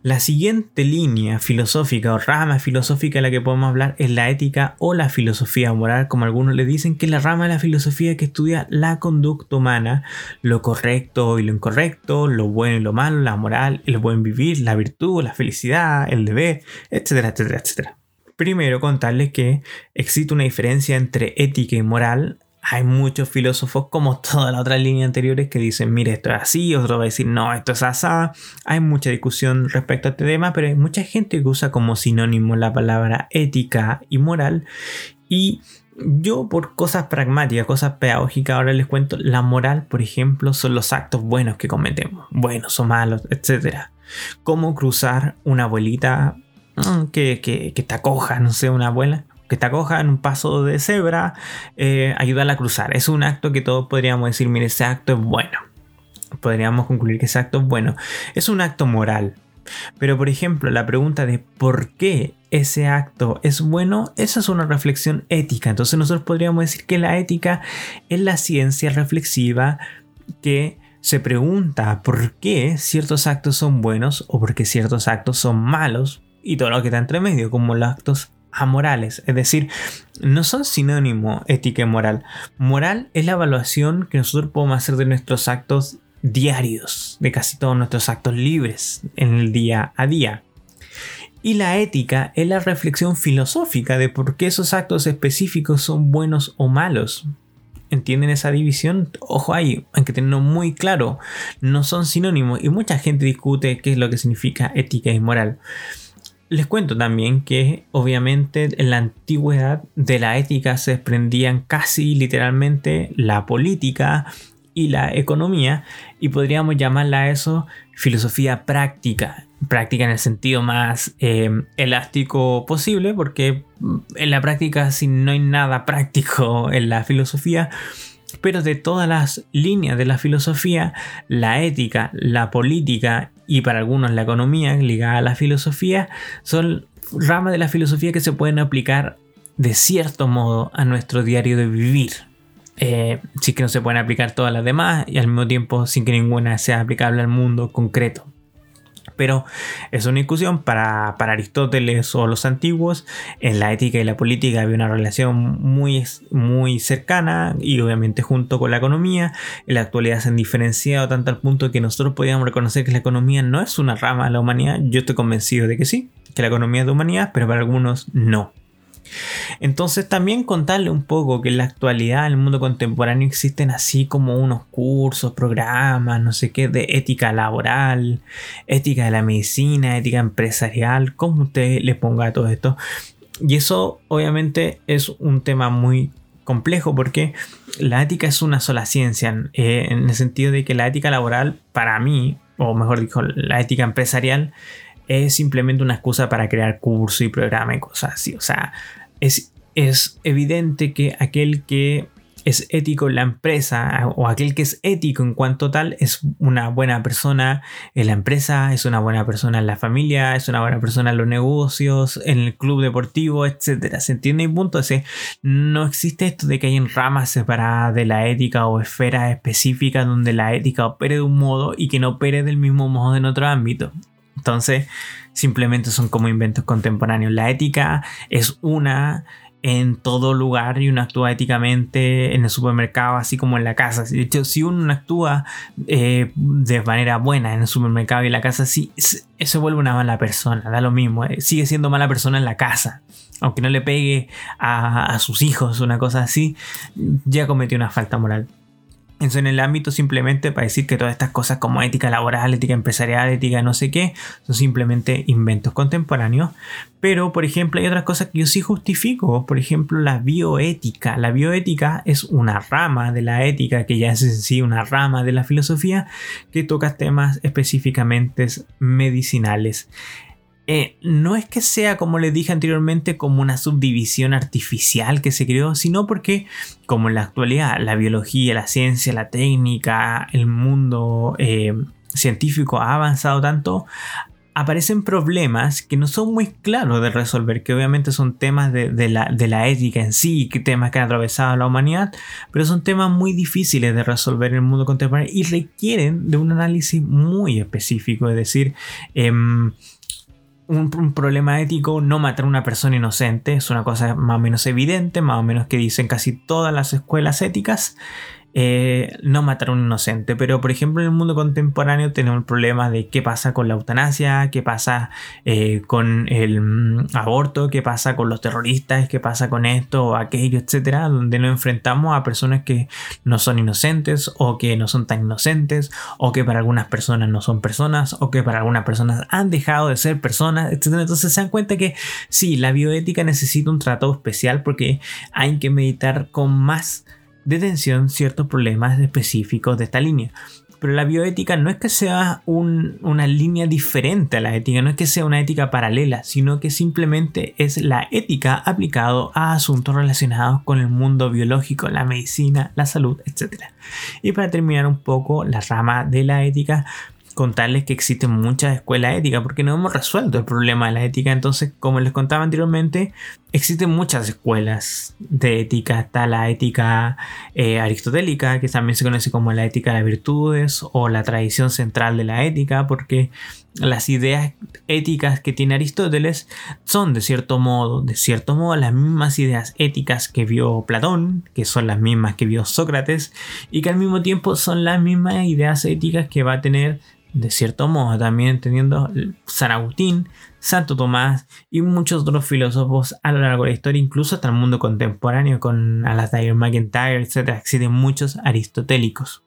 La siguiente línea filosófica o rama filosófica de la que podemos hablar es la ética o la filosofía moral, como algunos le dicen, que es la rama de la filosofía que estudia la conducta humana, lo correcto y lo incorrecto, lo bueno y lo malo, la moral, el buen vivir, la virtud, la felicidad, el deber, etcétera, etcétera, etcétera. Primero contarles que existe una diferencia entre ética y moral hay muchos filósofos, como todas las otras líneas anteriores, que dicen, mire, esto es así, otro va a decir, no, esto es asá. Hay mucha discusión respecto a este tema, pero hay mucha gente que usa como sinónimo la palabra ética y moral. Y yo por cosas pragmáticas, cosas pedagógicas, ahora les cuento, la moral, por ejemplo, son los actos buenos que cometemos, buenos o malos, etc. Cómo cruzar una abuelita mm, que, que, que está coja, no sé, una abuela, que te acoja en un paso de cebra, eh, ayudarla a cruzar. Es un acto que todos podríamos decir, mire, ese acto es bueno. Podríamos concluir que ese acto es bueno. Es un acto moral. Pero por ejemplo, la pregunta de por qué ese acto es bueno, esa es una reflexión ética. Entonces nosotros podríamos decir que la ética es la ciencia reflexiva que se pregunta por qué ciertos actos son buenos o por qué ciertos actos son malos y todo lo que está entre medio, como los actos amorales, es decir, no son sinónimo ética y moral. Moral es la evaluación que nosotros podemos hacer de nuestros actos diarios, de casi todos nuestros actos libres en el día a día. Y la ética es la reflexión filosófica de por qué esos actos específicos son buenos o malos. entienden esa división, ojo ahí, hay que tenerlo muy claro, no son sinónimos y mucha gente discute qué es lo que significa ética y moral. Les cuento también que obviamente en la antigüedad de la ética se desprendían casi literalmente la política y la economía y podríamos llamarla a eso filosofía práctica. Práctica en el sentido más eh, elástico posible porque en la práctica si no hay nada práctico en la filosofía pero de todas las líneas de la filosofía, la ética, la política y para algunos la economía ligada a la filosofía son ramas de la filosofía que se pueden aplicar de cierto modo a nuestro diario de vivir. Eh, sí que no se pueden aplicar todas las demás y al mismo tiempo sin que ninguna sea aplicable al mundo concreto pero es una discusión para, Aristóteles o los antiguos. En la ética y la política había una relación muy, muy cercana y obviamente junto con la economía. En la actualidad se han diferenciado tanto al punto que nosotros podíamos reconocer que la economía no es una rama de la humanidad. Yo estoy convencido de que sí, que la economía es de humanidad, pero para algunos no. Entonces también contarle un poco que en la actualidad, en el mundo contemporáneo, existen así como unos cursos, programas, no sé qué, de ética laboral, ética de la medicina, ética empresarial, como usted le ponga todo esto. Y eso obviamente es un tema muy complejo porque la ética es una sola ciencia, eh, en el sentido de que la ética laboral, para mí, o mejor dicho, la ética empresarial, es simplemente una excusa para crear curso y programa y cosas así. O sea, es, es evidente que aquel que es ético en la empresa o aquel que es ético en cuanto tal es una buena persona en la empresa, es una buena persona en la familia, es una buena persona en los negocios, en el club deportivo, etc. ¿Se entiende punto? no existe esto de que hay ramas separadas de la ética o esferas específicas donde la ética opere de un modo y que no opere del mismo modo en otro ámbito. Entonces, simplemente son como inventos contemporáneos. La ética es una en todo lugar y uno actúa éticamente en el supermercado así como en la casa. De hecho, si uno actúa eh, de manera buena en el supermercado y en la casa, sí, se vuelve una mala persona, da lo mismo, eh, sigue siendo mala persona en la casa. Aunque no le pegue a, a sus hijos, una cosa así, ya cometió una falta moral. Eso en el ámbito simplemente para decir que todas estas cosas como ética laboral, ética empresarial, ética no sé qué, son simplemente inventos contemporáneos. Pero, por ejemplo, hay otras cosas que yo sí justifico. Por ejemplo, la bioética. La bioética es una rama de la ética, que ya es en sí una rama de la filosofía, que toca temas específicamente medicinales. Eh, no es que sea, como les dije anteriormente, como una subdivisión artificial que se creó, sino porque, como en la actualidad, la biología, la ciencia, la técnica, el mundo eh, científico ha avanzado tanto, aparecen problemas que no son muy claros de resolver, que obviamente son temas de, la, de, la, ética en sí, que temas que han atravesado la humanidad, pero son temas muy difíciles de resolver en el mundo contemporáneo y requieren de un análisis muy específico, es decir, em, un, problema ético no matar a una persona inocente, es una cosa más o menos evidente, más o menos que dicen casi todas las escuelas éticas. Eh, no matar a un inocente. Pero por ejemplo en el mundo contemporáneo tenemos el problema de qué pasa con la eutanasia, qué pasa eh, con el mm, aborto, qué pasa con los terroristas, qué pasa con esto o aquello, etcétera, donde nos enfrentamos a personas que no son inocentes o que no son tan inocentes o que para algunas personas no son personas o que para algunas personas han dejado de ser personas, etcétera. Entonces se dan cuenta que sí, la bioética necesita un tratado especial porque hay que meditar con más detención ciertos problemas específicos de esta línea. Pero la bioética no es que sea una línea diferente a la ética, no es que sea una ética paralela, sino que simplemente es la ética aplicado a asuntos relacionados con el mundo biológico, la medicina, la salud, etc. Y para terminar un poco la rama de la ética, contarles que existen muchas escuelas éticas porque no hemos resuelto el problema de la ética. Entonces, como les contaba anteriormente, existen muchas escuelas de ética. Está la ética eh, aristotélica, que también se conoce como la ética de las virtudes o la tradición central de la ética, porque las ideas éticas que tiene Aristóteles son de cierto modo, de cierto modo, las mismas ideas éticas que vio Platón, que son las mismas que vio Sócrates, y que al mismo tiempo son las mismas ideas éticas que va a tener de cierto modo, también entendiendo San Agustín, Santo Tomás y muchos otros filósofos a lo largo de la historia, incluso hasta el mundo contemporáneo con Alasdair McIntyre, etc. Existen muchos aristotélicos.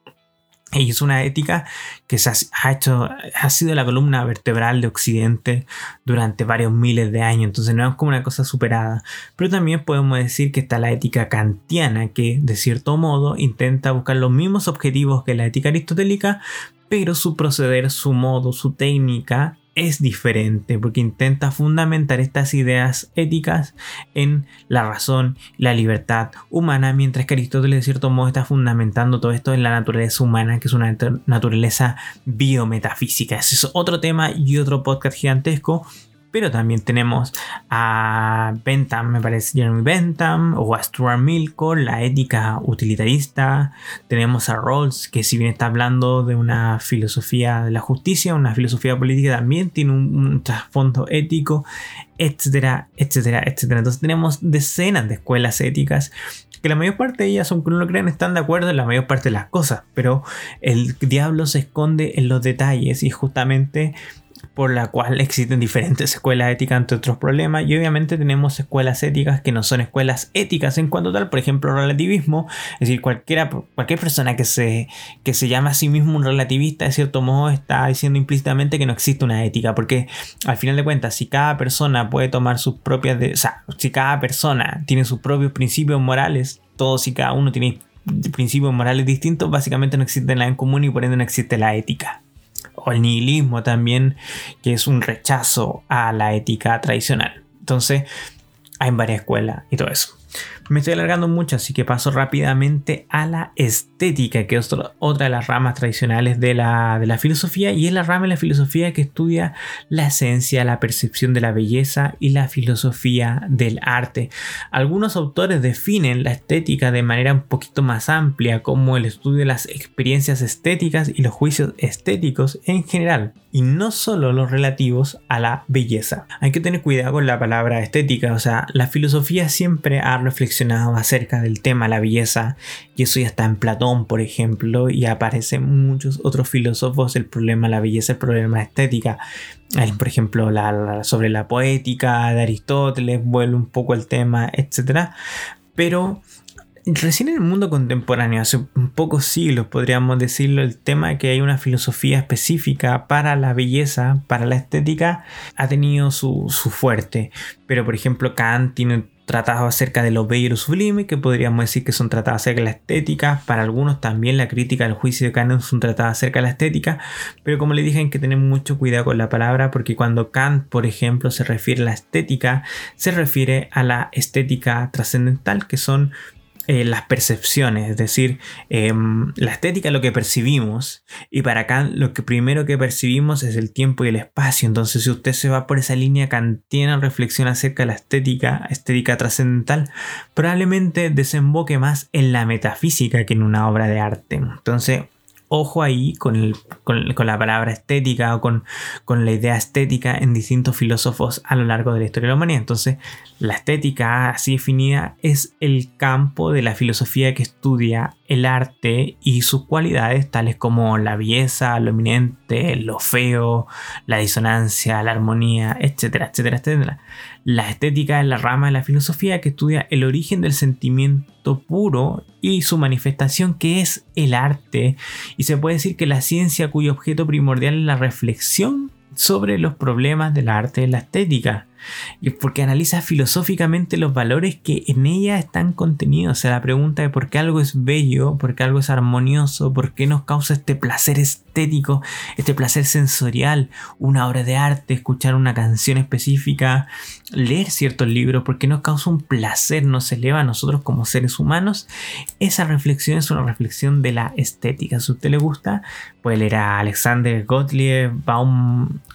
Y es una ética que se ha, hecho, ha sido la columna vertebral de Occidente durante varios miles de años, entonces no es como una cosa superada. Pero también podemos decir que está la ética kantiana, que de cierto modo intenta buscar los mismos objetivos que la ética aristotélica, pero su proceder, su modo, su técnica es diferente porque intenta fundamentar estas ideas éticas en la razón, la libertad humana, mientras que Aristóteles de cierto modo está fundamentando todo esto en la naturaleza humana, que es una naturaleza biometafísica. Ese es otro tema y otro podcast gigantesco pero también tenemos a Bentham, me parece Jeremy Bentham, o a Stuart Mill la ética utilitarista. Tenemos a Rawls, que si bien está hablando de una filosofía de la justicia, una filosofía política, también tiene un, trasfondo ético, etcétera, etcétera, etcétera. Entonces tenemos decenas de escuelas éticas que la mayor parte de ellas, aunque no lo crean, están de acuerdo en la mayor parte de las cosas, pero el diablo se esconde en los detalles y justamente por la cual existen diferentes escuelas éticas entre otros problemas. Y obviamente tenemos escuelas éticas que no son escuelas éticas en cuanto tal, por ejemplo relativismo, es decir, cualquiera, cualquier persona que se, que se llama a sí mismo un relativista de cierto modo está diciendo implícitamente que no existe una ética, porque al final de cuentas si cada persona puede tomar sus propias, de, o sea, si cada persona tiene sus propios principios morales, todos y cada uno tiene principios morales distintos, básicamente no existe nada en común y por ende no existe la ética o el nihilismo también, que es un rechazo a la ética tradicional. Entonces, hay varias escuelas y todo eso. Me estoy alargando mucho, así que paso rápidamente a la estética, que es otra de las ramas tradicionales de la, de la filosofía, y es la rama de la filosofía que estudia la esencia, la percepción de la belleza y la filosofía del arte. Algunos autores definen la estética de manera un poquito más amplia, como el estudio de las experiencias estéticas y los juicios estéticos en general, y no solo los relativos a la belleza. Hay que tener cuidado con la palabra estética, o sea, la filosofía siempre ha reflexionado acerca del tema la belleza y eso ya está en Platón, por ejemplo, y aparecen muchos otros filósofos el problema de la belleza, el problema de la estética. Por ejemplo, sobre la poética de Aristóteles vuelve un poco el tema, etc. Pero recién en el mundo contemporáneo, hace pocos siglos podríamos decirlo, el tema de que hay una filosofía específica para la belleza, para la estética, ha tenido su, su fuerte. Pero por ejemplo Kant tiene tratados acerca de lo bello y lo sublime, que podríamos decir que son tratados acerca de la estética. Para algunos también la crítica del juicio de Kant es un tratado acerca de la estética, pero como le dije hay que tener mucho cuidado con la palabra porque cuando Kant, por ejemplo, se refiere a la estética, se refiere a la estética trascendental, que son eh, las percepciones, es decir, em, la estética es lo que percibimos y para Kant lo que primero que percibimos es el tiempo y el espacio. Entonces, si usted se va por esa línea kantiana reflexión acerca de la estética, estética trascendental, probablemente desemboque más en la metafísica que en una obra de arte. Entonces, ojo ahí con, la palabra estética o con, la idea estética en distintos filósofos a lo largo de la historia de la humanidad. Entonces, la estética así definida es el campo de la filosofía que estudia el arte y sus cualidades tales como la belleza, lo eminente, lo feo, la disonancia, la armonía, etcétera, etcétera, etcétera. La estética es la rama de la filosofía que estudia el origen del sentimiento puro y su manifestación que es el arte. Y se puede decir que la ciencia cuyo objeto primordial es la reflexión sobre los problemas del arte y la estética porque analiza filosóficamente los valores que en ella están contenidos. O sea, la pregunta de por qué algo es bello, por qué algo es armonioso, por qué nos causa este placer estético, este placer sensorial, una obra de arte, escuchar una canción específica, leer ciertos libros, por qué nos causa un placer, nos eleva a nosotros como seres humanos. Esa reflexión es una reflexión de la estética. Si a usted le gusta, puede leer a Alexander Gottlieb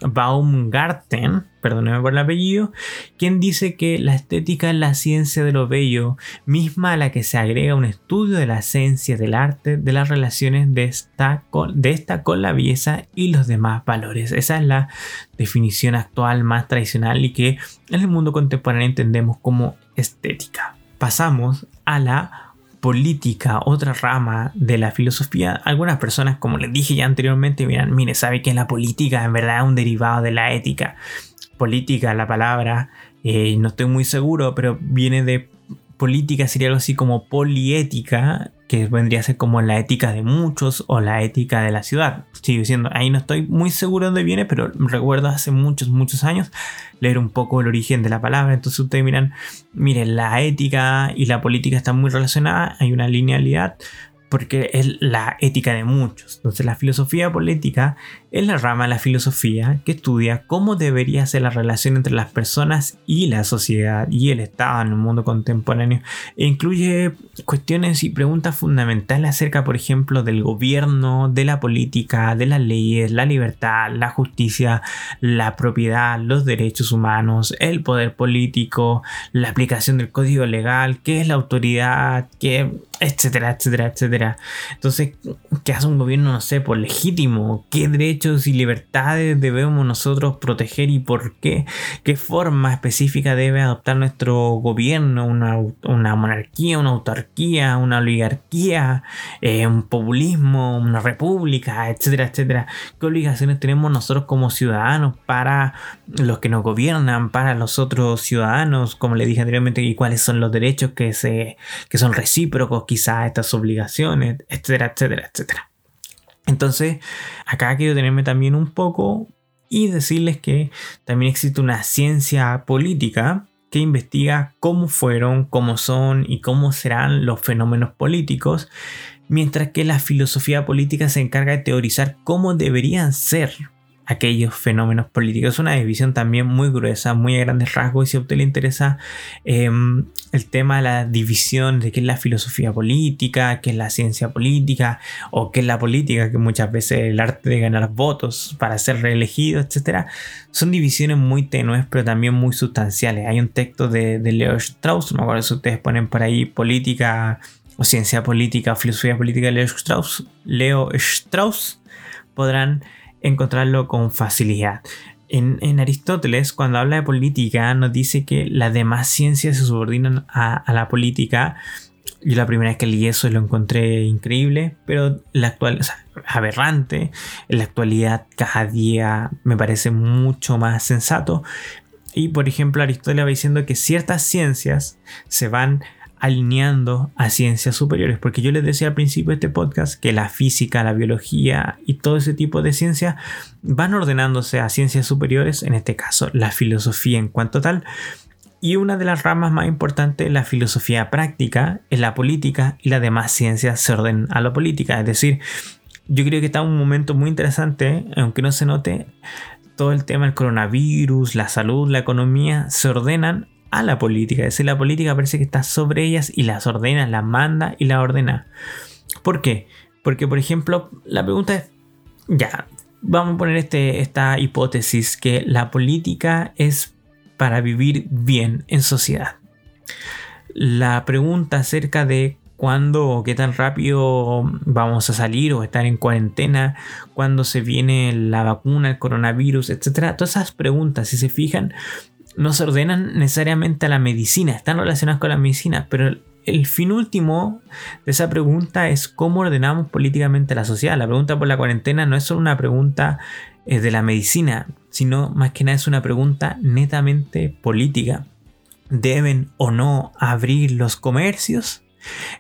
Baumgarten perdóneme por el apellido, quien dice que la estética es la ciencia de lo bello, misma a la que se agrega un estudio de la esencia del arte, de las relaciones de esta con, de esta con la belleza y los demás valores. Esa es la definición actual más tradicional y que en el mundo contemporáneo entendemos como estética. Pasamos a la política, otra rama de la filosofía, algunas personas, como les dije ya anteriormente, miran, mire, sabe que la política en verdad es un derivado de la ética. Política, la palabra, eh, no estoy muy seguro, pero viene de política, sería algo así como poliética, que vendría a ser como la ética de muchos o la ética de la ciudad. Sigo diciendo, ahí no estoy muy seguro de dónde viene, pero recuerdo hace muchos, muchos años leer un poco el origen de la palabra. Entonces ustedes miran, miren, la ética y la política están muy relacionadas, hay una linealidad, porque es la ética de muchos. Entonces la filosofía política es la rama de la filosofía que estudia cómo debería ser la relación entre las personas y la sociedad y el Estado en el mundo contemporáneo e incluye cuestiones y preguntas fundamentales acerca, por ejemplo, del gobierno, de la política, de las leyes, la libertad, la justicia, la propiedad, los derechos humanos, el poder político, la aplicación del código legal, qué es la autoridad, qué, etcétera, etcétera, etcétera. Entonces, ¿qué hace un gobierno, no sé, por legítimo? ¿Qué derechos y libertades debemos nosotros proteger y por qué, qué forma específica debe adoptar nuestro gobierno, una, monarquía, una autarquía, una oligarquía, eh, un populismo, una república, etcétera, etcétera. ¿Qué obligaciones tenemos nosotros como ciudadanos para los que nos gobiernan, para los otros ciudadanos, como le dije anteriormente, y cuáles son los derechos que, se, que son recíprocos quizás estas obligaciones, etcétera, etcétera, etcétera. Entonces, acá quiero tenerme también un poco y decirles que también existe una ciencia política que investiga cómo fueron, cómo son y cómo serán los fenómenos políticos, mientras que la filosofía política se encarga de teorizar cómo deberían ser aquellos fenómenos políticos. Es una división también muy gruesa, muy a grandes rasgos. Y si a usted le interesa em, el tema de la división de qué es la filosofía política, qué es la ciencia política o qué es la política, que muchas veces el arte de ganar votos para ser reelegido, etcétera, son divisiones muy tenues, pero también muy sustanciales. Hay un texto de, Leo Strauss, no me acuerdo si ustedes ponen por ahí política o ciencia política filosofía política de Leo Strauss, Leo Strauss podrán encontrarlo con facilidad. En, Aristóteles, cuando habla de política, nos dice que las demás ciencias se subordinan a, la política. Yo la primera vez que leí eso lo encontré increíble, pero la actual, aberrante. En la actualidad, cada día me parece mucho más sensato. Y por ejemplo, Aristóteles va diciendo que ciertas ciencias se van alineando a ciencias superiores, porque yo les decía al principio de este podcast que la física, la biología y todo ese tipo de ciencias van ordenándose a ciencias superiores, en este caso la filosofía en cuanto tal, y una de las ramas más importantes, la filosofía práctica, es la política y las demás ciencias se ordenan a la política, es decir, yo creo que está un momento muy interesante, aunque no se note, todo el tema del coronavirus, la salud, la economía, se ordenan a la política. Es decir, la política parece que está sobre ellas y las ordena, las manda y las ordena. ¿Por qué? Porque, por ejemplo, la pregunta es, ya, vamos a poner este, esta hipótesis que la política es para vivir bien en sociedad. La pregunta acerca de cuándo o qué tan rápido vamos a salir o estar en cuarentena, cuándo se viene la vacuna, el coronavirus, etcétera. Todas esas preguntas, si se fijan, no se ordenan necesariamente a la medicina, están relacionadas con la medicina, pero el fin último de esa pregunta es cómo ordenamos políticamente la sociedad. La pregunta por la cuarentena no es solo una pregunta eh, de la medicina, sino más que nada es una pregunta netamente política. ¿Deben o no abrir los comercios?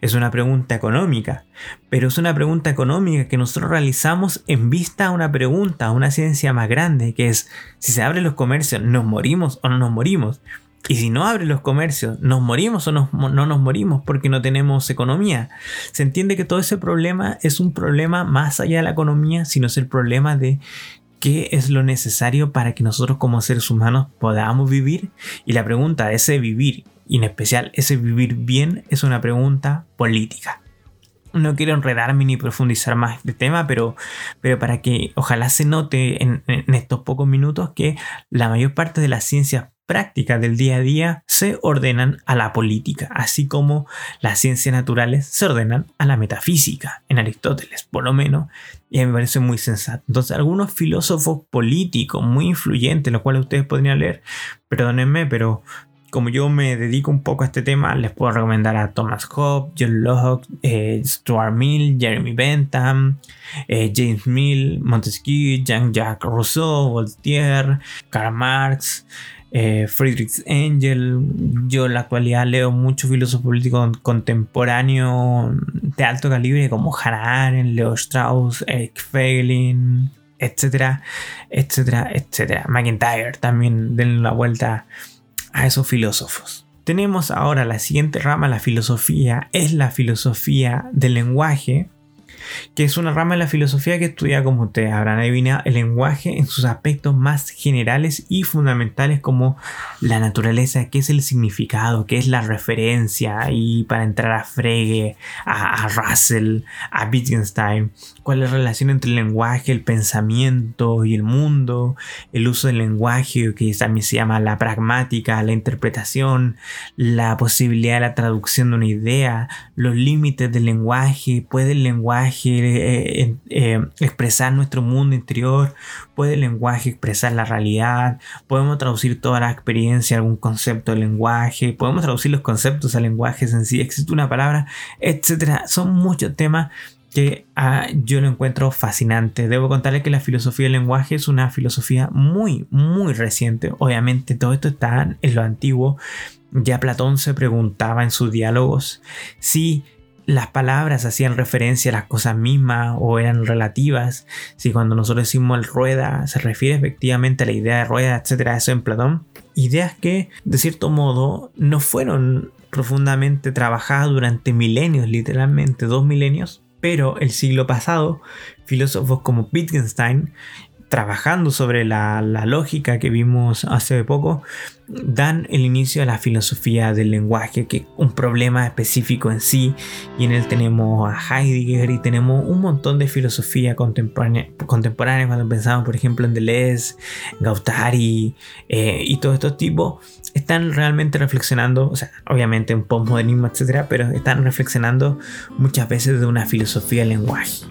Es una pregunta económica, pero es una pregunta económica que nosotros realizamos en vista a una pregunta, a una ciencia más grande, que es si se abren los comercios, ¿nos morimos o no nos morimos? Y si no abren los comercios, ¿nos morimos o no nos morimos porque no tenemos economía? Se entiende que todo ese problema es un problema más allá de la economía, sino es el problema de qué es lo necesario para que nosotros como seres humanos podamos vivir. Y la pregunta de ese vivir y en especial ese vivir bien es una pregunta política. No quiero enredarme ni profundizar más este tema, pero, pero para que ojalá se note en, en estos pocos minutos que la mayor parte de las ciencias prácticas del día a día se ordenan a la política, así como las ciencias naturales se ordenan a la metafísica, en Aristóteles, por lo menos, y a mí me parece muy sensato. Entonces, algunos filósofos políticos muy influyentes, los cuales ustedes podrían leer, perdónenme, pero como yo me dedico un poco a este tema, les puedo recomendar a Thomas Hobbes, John Locke, eh, Stuart Mill, Jeremy Bentham, eh, James Mill, Montesquieu, Jean-Jacques Rousseau, Voltaire, Karl Marx, eh, Friedrich Engel. Yo en la actualidad leo mucho filósofo político contemporáneo de alto calibre como Hannah Arendt, Leo Strauss, Eric Feiglin, etcétera, etcétera, etcétera. McIntyre también den la vuelta a esos filósofos. Tenemos ahora la siguiente rama, la filosofía, es la filosofía del lenguaje, que es una rama de la filosofía que estudia, como ustedes habrán adivinado, el lenguaje en sus aspectos más generales y fundamentales como la naturaleza, qué es el significado, qué es la referencia, y para entrar a Frege, a, Russell, a Wittgenstein, cuál es la relación entre el lenguaje, el pensamiento y el mundo, el uso del lenguaje, que también se llama la pragmática, la interpretación, la posibilidad de la traducción de una idea, los límites del lenguaje, puede el lenguaje eh, eh, expresar nuestro mundo interior, puede el lenguaje expresar la realidad, podemos traducir toda la experiencia algún concepto de lenguaje, podemos traducir los conceptos al lenguaje sencillo, existe una palabra, etcétera. Son muchos temas que ah, yo lo encuentro fascinante. Debo contarle que la filosofía del lenguaje es una filosofía muy, muy reciente. Obviamente todo esto está en lo antiguo. Ya Platón se preguntaba en sus diálogos si las palabras hacían referencia a las cosas mismas o eran relativas. Si cuando nosotros decimos el rueda se refiere efectivamente a la idea de rueda, etcétera, eso en Platón. Ideas que, de cierto modo, no fueron profundamente trabajadas durante milenios, literalmente dos milenios. Pero el siglo pasado, filósofos como Wittgenstein trabajando sobre la, lógica que vimos hace poco, dan el inicio a la filosofía del lenguaje, que es un problema específico en sí, y en él tenemos a Heidegger y tenemos un montón de filosofía contemporánea, contemporánea cuando pensamos, por ejemplo, en Deleuze, Gautari eh, y todos estos tipos, están realmente reflexionando, o sea, obviamente un postmodernismo, etcétera, pero están reflexionando muchas veces de una filosofía del lenguaje.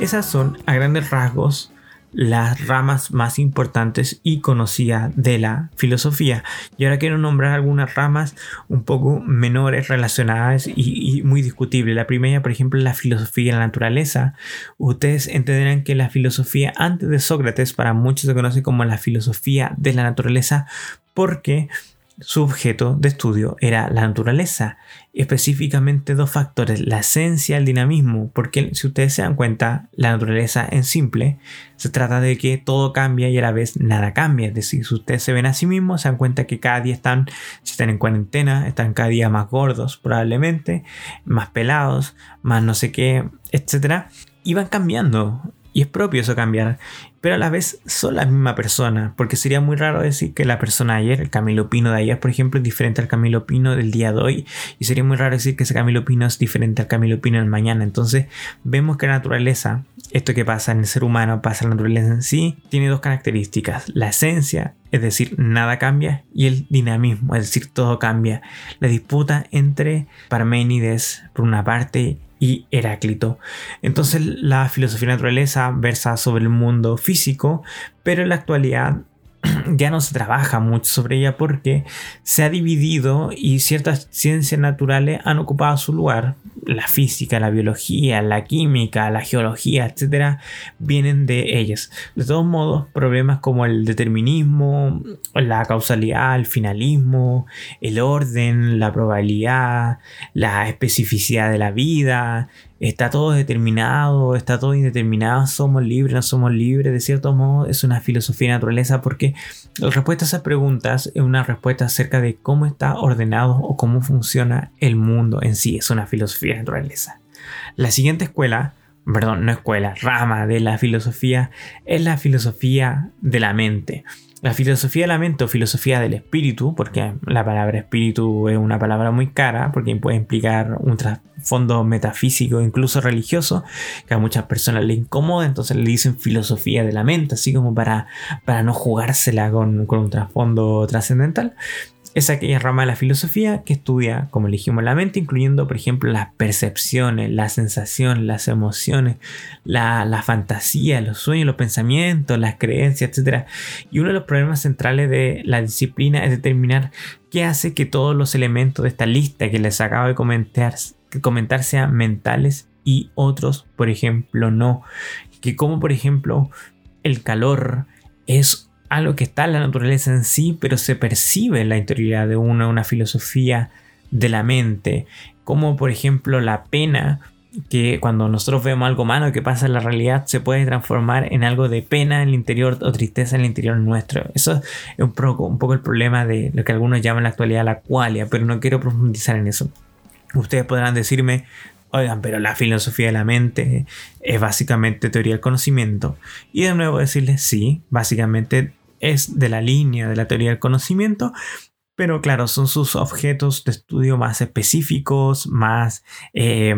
Esas son, a grandes rasgos, las ramas más importantes y conocidas de la filosofía. Y ahora quiero nombrar algunas ramas un poco menores relacionadas y, muy discutibles. La primera, por ejemplo, la filosofía de la naturaleza. Ustedes entenderán que la filosofía antes de Sócrates, para muchos se conoce como la filosofía de la naturaleza, porque su objeto de estudio era la naturaleza, específicamente dos factores, la esencia y el dinamismo, porque si ustedes se dan cuenta, la naturaleza en simple se trata de que todo cambia y a la vez nada cambia, es decir, si ustedes se ven a sí mismos, se dan cuenta que cada día están, si están en cuarentena, están cada día más gordos probablemente, más pelados, más no sé qué, etcétera, y van cambiando. Y es propio eso cambiar, pero a la vez son la misma persona, porque sería muy raro decir que la persona de ayer, el Camilo Pino de ayer, por ejemplo, es diferente al Camilo Pino del día de hoy, y sería muy raro decir que ese Camilo Pino es diferente al Camilo Pino del mañana. Entonces, vemos que la naturaleza, esto que pasa en el ser humano, pasa en la naturaleza en sí, tiene dos características: la esencia, es decir, nada cambia, y el dinamismo, es decir, todo cambia. La disputa entre Parménides, por una parte, y Heráclito. Entonces la filosofía de naturaleza versa sobre el mundo físico, pero en la actualidad ya no se trabaja mucho sobre ella porque se ha dividido y ciertas ciencias naturales han ocupado su lugar. La física, la biología, la química, la geología, etcétera, vienen de ellas. De todos modos, problemas como el determinismo, la causalidad, el finalismo, el orden, la probabilidad, la especificidad de la vida, está todo determinado, está todo indeterminado, somos libres, no somos libres, de cierto modo es una filosofía de naturaleza porque la respuesta a esas preguntas es una respuesta acerca de cómo está ordenado o cómo funciona el mundo en sí, es una filosofía de naturaleza. La siguiente escuela, perdón, no escuela, rama de la filosofía es la filosofía de la mente. La filosofía de la mente o filosofía del espíritu, porque la palabra espíritu es una palabra muy cara, porque puede implicar un trasfondo metafísico, incluso religioso, que a muchas personas le incomoda, entonces le dicen filosofía de la mente, así como para, para no jugársela con, un trasfondo trascendental. es aquella rama de la filosofía que estudia, como dijimos, la mente, incluyendo, por ejemplo, las percepciones, las sensaciones, las emociones, la, la, fantasía, los sueños, los pensamientos, las creencias, etc. Y uno de los problemas centrales de la disciplina es determinar qué hace que todos los elementos de esta lista que les acabo de comentar, comentar sean mentales y otros, por ejemplo, no. Que como, por ejemplo, el calor es algo que está en la naturaleza en sí, pero se percibe en la interioridad de uno, una filosofía de la mente, como por ejemplo la pena, que cuando nosotros vemos algo malo que pasa en la realidad se puede transformar en algo de pena en el interior o tristeza en el interior nuestro. Eso es un poco, un poco el problema de lo que algunos llaman en la actualidad la qualia, pero no quiero profundizar en eso. Ustedes podrán decirme, Oigan, pero la filosofía de la mente es básicamente teoría del conocimiento. Y de nuevo decirles, sí, básicamente es de la línea de la teoría del conocimiento, pero claro, son sus objetos de estudio más específicos, más eh,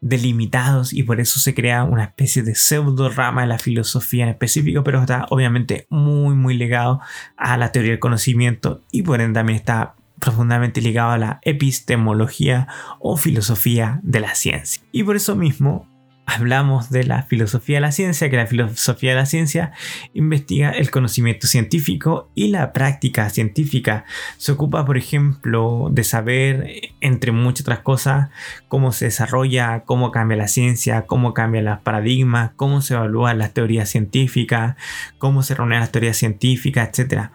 delimitados y por eso se crea una especie de pseudo rama de la filosofía en específico, pero está obviamente muy muy ligado a la teoría del conocimiento y por ende también está profundamente ligado a la epistemología o filosofía de la ciencia. Y por eso mismo hablamos de la filosofía de la ciencia, que la filosofía de la ciencia investiga el conocimiento científico y la práctica científica. Se ocupa, por ejemplo, de saber, entre muchas otras cosas, cómo se desarrolla, cómo cambia la ciencia, cómo cambian los paradigmas, cómo se evalúan las teorías científicas, cómo se reúnen las teorías científicas, etc.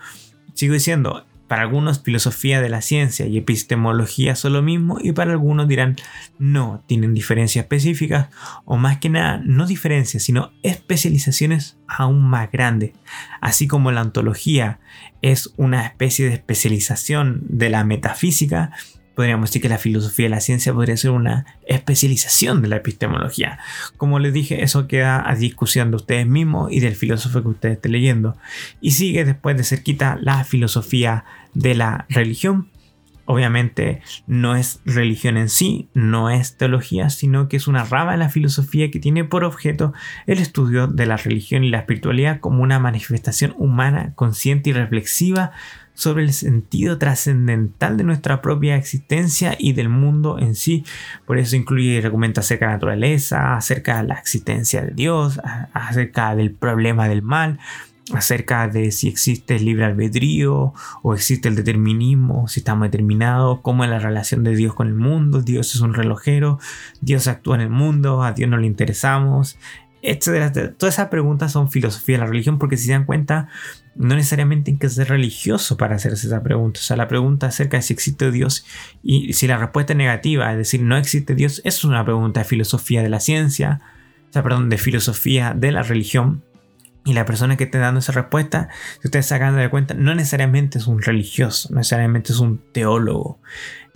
Sigo diciendo, para algunos filosofía de la ciencia y epistemología son lo mismo y para algunos dirán no, tienen diferencias específicas o más que nada no diferencias sino especializaciones aún más grandes. Así como la ontología es una especie de especialización de la metafísica, podríamos decir que la filosofía de la ciencia podría ser una especialización de la epistemología. Como les dije, eso queda a discusión de ustedes mismos y del filósofo que ustedes estén leyendo. Y sigue después de cerquita la filosofía de la religión. Obviamente no es religión en sí, no es teología, sino que es una rama de la filosofía que tiene por objeto el estudio de la religión y la espiritualidad como una manifestación humana, consciente y reflexiva sobre el sentido trascendental de nuestra propia existencia y del mundo en sí. Por eso incluye argumentos acerca de la naturaleza, acerca de la existencia de Dios, acerca del problema del mal, acerca de si existe el libre albedrío o existe el determinismo, si estamos determinados, cómo es la relación de Dios con el mundo, Dios es un relojero, Dios actúa en el mundo, a Dios no le interesamos, etc. Todas esas preguntas son filosofía de la religión porque si se dan cuenta, no necesariamente hay que ser religioso para hacerse esa pregunta. O sea, la pregunta acerca de si existe Dios y si la respuesta es negativa, es decir, no existe Dios, es una pregunta de filosofía de la ciencia, o sea, perdón, de filosofía de la religión. Y la persona que esté dando esa respuesta, si ustedes se hagan de cuenta, no necesariamente es un religioso, no necesariamente es un teólogo.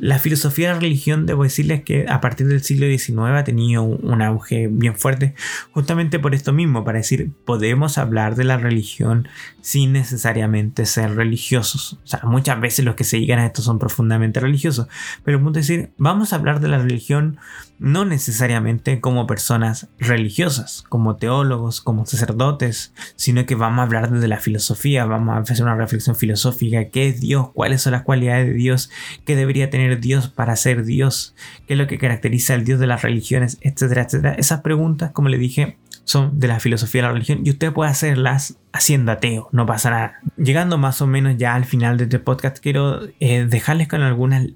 La filosofía de la religión, debo decirles que a partir del siglo XIX ha tenido un auge bien fuerte, justamente por esto mismo, para decir, podemos hablar de la religión sin necesariamente ser religiosos. O sea, muchas veces los que se digan a esto son profundamente religiosos, pero el punto es decir, vamos a hablar de la religión no necesariamente como personas religiosas, como teólogos, como sacerdotes, sino que vamos a hablar de la filosofía, vamos a hacer una reflexión filosófica, qué es Dios, cuáles son las cualidades de Dios, qué debería tener Dios para ser Dios, qué es lo que caracteriza al Dios de las religiones, etcétera, etcétera. Esas preguntas, como le dije, son de la filosofía de la religión y usted puede hacerlas haciendo ateo, no pasa nada. Llegando más o menos ya al final de este podcast, quiero eh, dejarles con algunas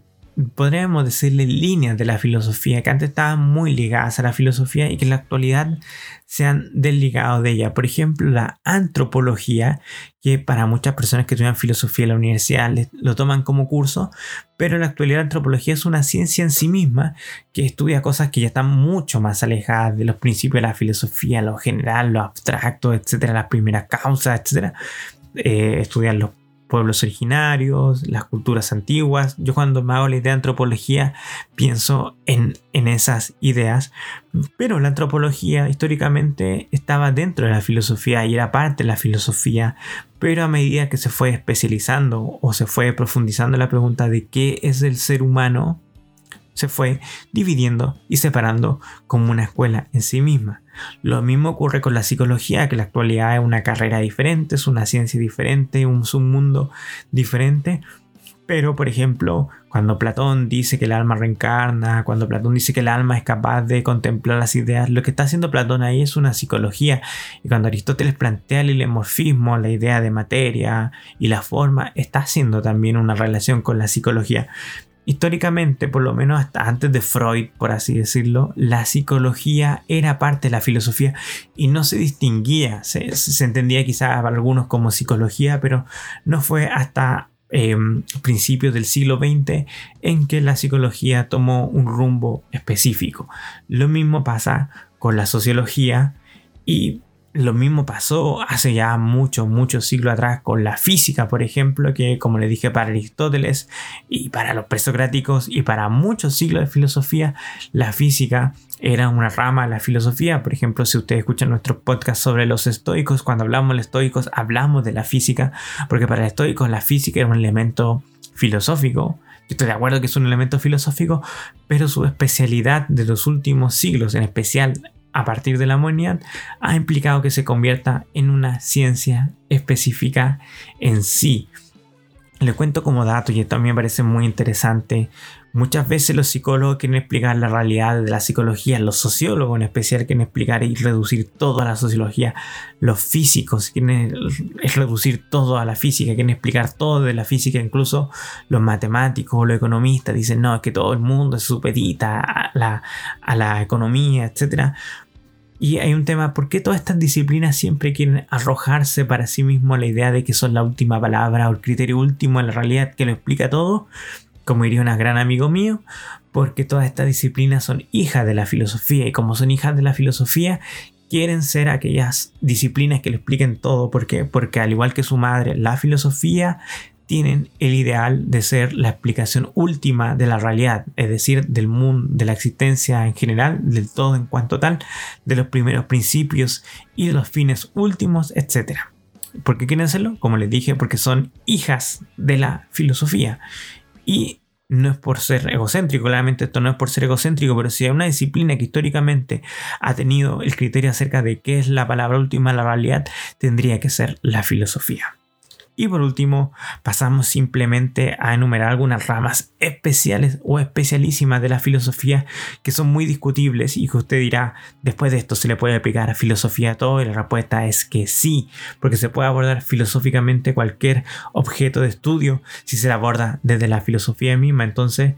podríamos decirle líneas de la filosofía que antes estaban muy ligadas a la filosofía y que en la actualidad se han desligado de ella. Por ejemplo, la antropología, que para muchas personas que estudian filosofía en la universidad lo toman como curso, pero en la actualidad la antropología es una ciencia en sí misma que estudia cosas que ya están mucho más alejadas de los principios de la filosofía, lo general, lo abstracto, etcétera, las primeras causas, etcétera. Eh, los pueblos originarios, las culturas antiguas. Yo cuando me hago la idea de antropología pienso en, en esas ideas, pero la antropología históricamente estaba dentro de la filosofía y era parte de la filosofía, pero a medida que se fue especializando o se fue profundizando la pregunta de qué es el ser humano, se fue dividiendo y separando como una escuela en sí misma. Lo mismo ocurre con la psicología, que en la actualidad es una carrera diferente, es una ciencia diferente, un mundo diferente, Pero, por ejemplo, cuando Platón dice que el alma reencarna, cuando Platón dice que el alma es capaz de contemplar las ideas, lo que está haciendo Platón ahí es una psicología. Y cuando Aristóteles plantea el ilemorfismo, la idea de materia y la forma, está haciendo también una relación con la psicología. Históricamente, por lo menos hasta antes de Freud, por así decirlo, la psicología era parte de la filosofía y no se distinguía. Se, entendía quizás para algunos como psicología, pero no fue hasta em, principios del siglo XX en que la psicología tomó un rumbo específico. Lo mismo pasa con la sociología y lo mismo pasó hace ya muchos, muchos siglos atrás con la física, por ejemplo, que como le dije para Aristóteles y para los presocráticos y para muchos siglos de filosofía, la física era una rama de la filosofía. Por ejemplo, si ustedes escuchan nuestro podcast sobre los estoicos, cuando hablamos de estoicos hablamos de la física, porque para los estoicos la física era un elemento filosófico. Yo estoy de acuerdo que es un elemento filosófico, pero su especialidad de los últimos siglos, en especial a partir de la humanidad ha implicado que se convierta en una ciencia específica en sí. Le cuento como dato y esto a mí me parece muy interesante. Muchas veces los psicólogos quieren explicar la realidad de la psicología, los sociólogos en especial quieren explicar y reducir todo a la sociología, los físicos quieren reducir todo a la física, quieren explicar todo de la física, incluso los matemáticos o los economistas dicen no, es que todo el mundo es supedita a la, a la economía, etc. Y hay un tema, ¿por qué todas estas disciplinas siempre quieren arrojarse para sí mismo la idea de que son la última palabra o el criterio último en la realidad que lo explica todo? Como diría un gran amigo mío, porque todas estas disciplinas son hijas de la filosofía y como son hijas de la filosofía, quieren ser aquellas disciplinas que lo expliquen todo. ¿Por qué? Porque al igual que su madre, la filosofía tienen el ideal de ser la explicación última de la realidad, es decir, del mundo, de la existencia en general, del todo en cuanto tal, de los primeros principios y de los fines últimos, etc. ¿Por qué quieren hacerlo? Como les dije, porque son hijas de la filosofía. Y no es por ser egocéntrico, claramente esto no es por ser egocéntrico, pero si hay una disciplina que históricamente ha tenido el criterio acerca de qué es la palabra última la realidad, tendría que ser la filosofía. Y por último, pasamos simplemente a enumerar algunas ramas especiales o especialísimas de la filosofía que son muy discutibles y que usted dirá, después de esto se le puede aplicar a filosofía a todo y la respuesta es que sí, porque se puede abordar filosóficamente cualquier objeto de estudio si se aborda desde la filosofía misma. Entonces,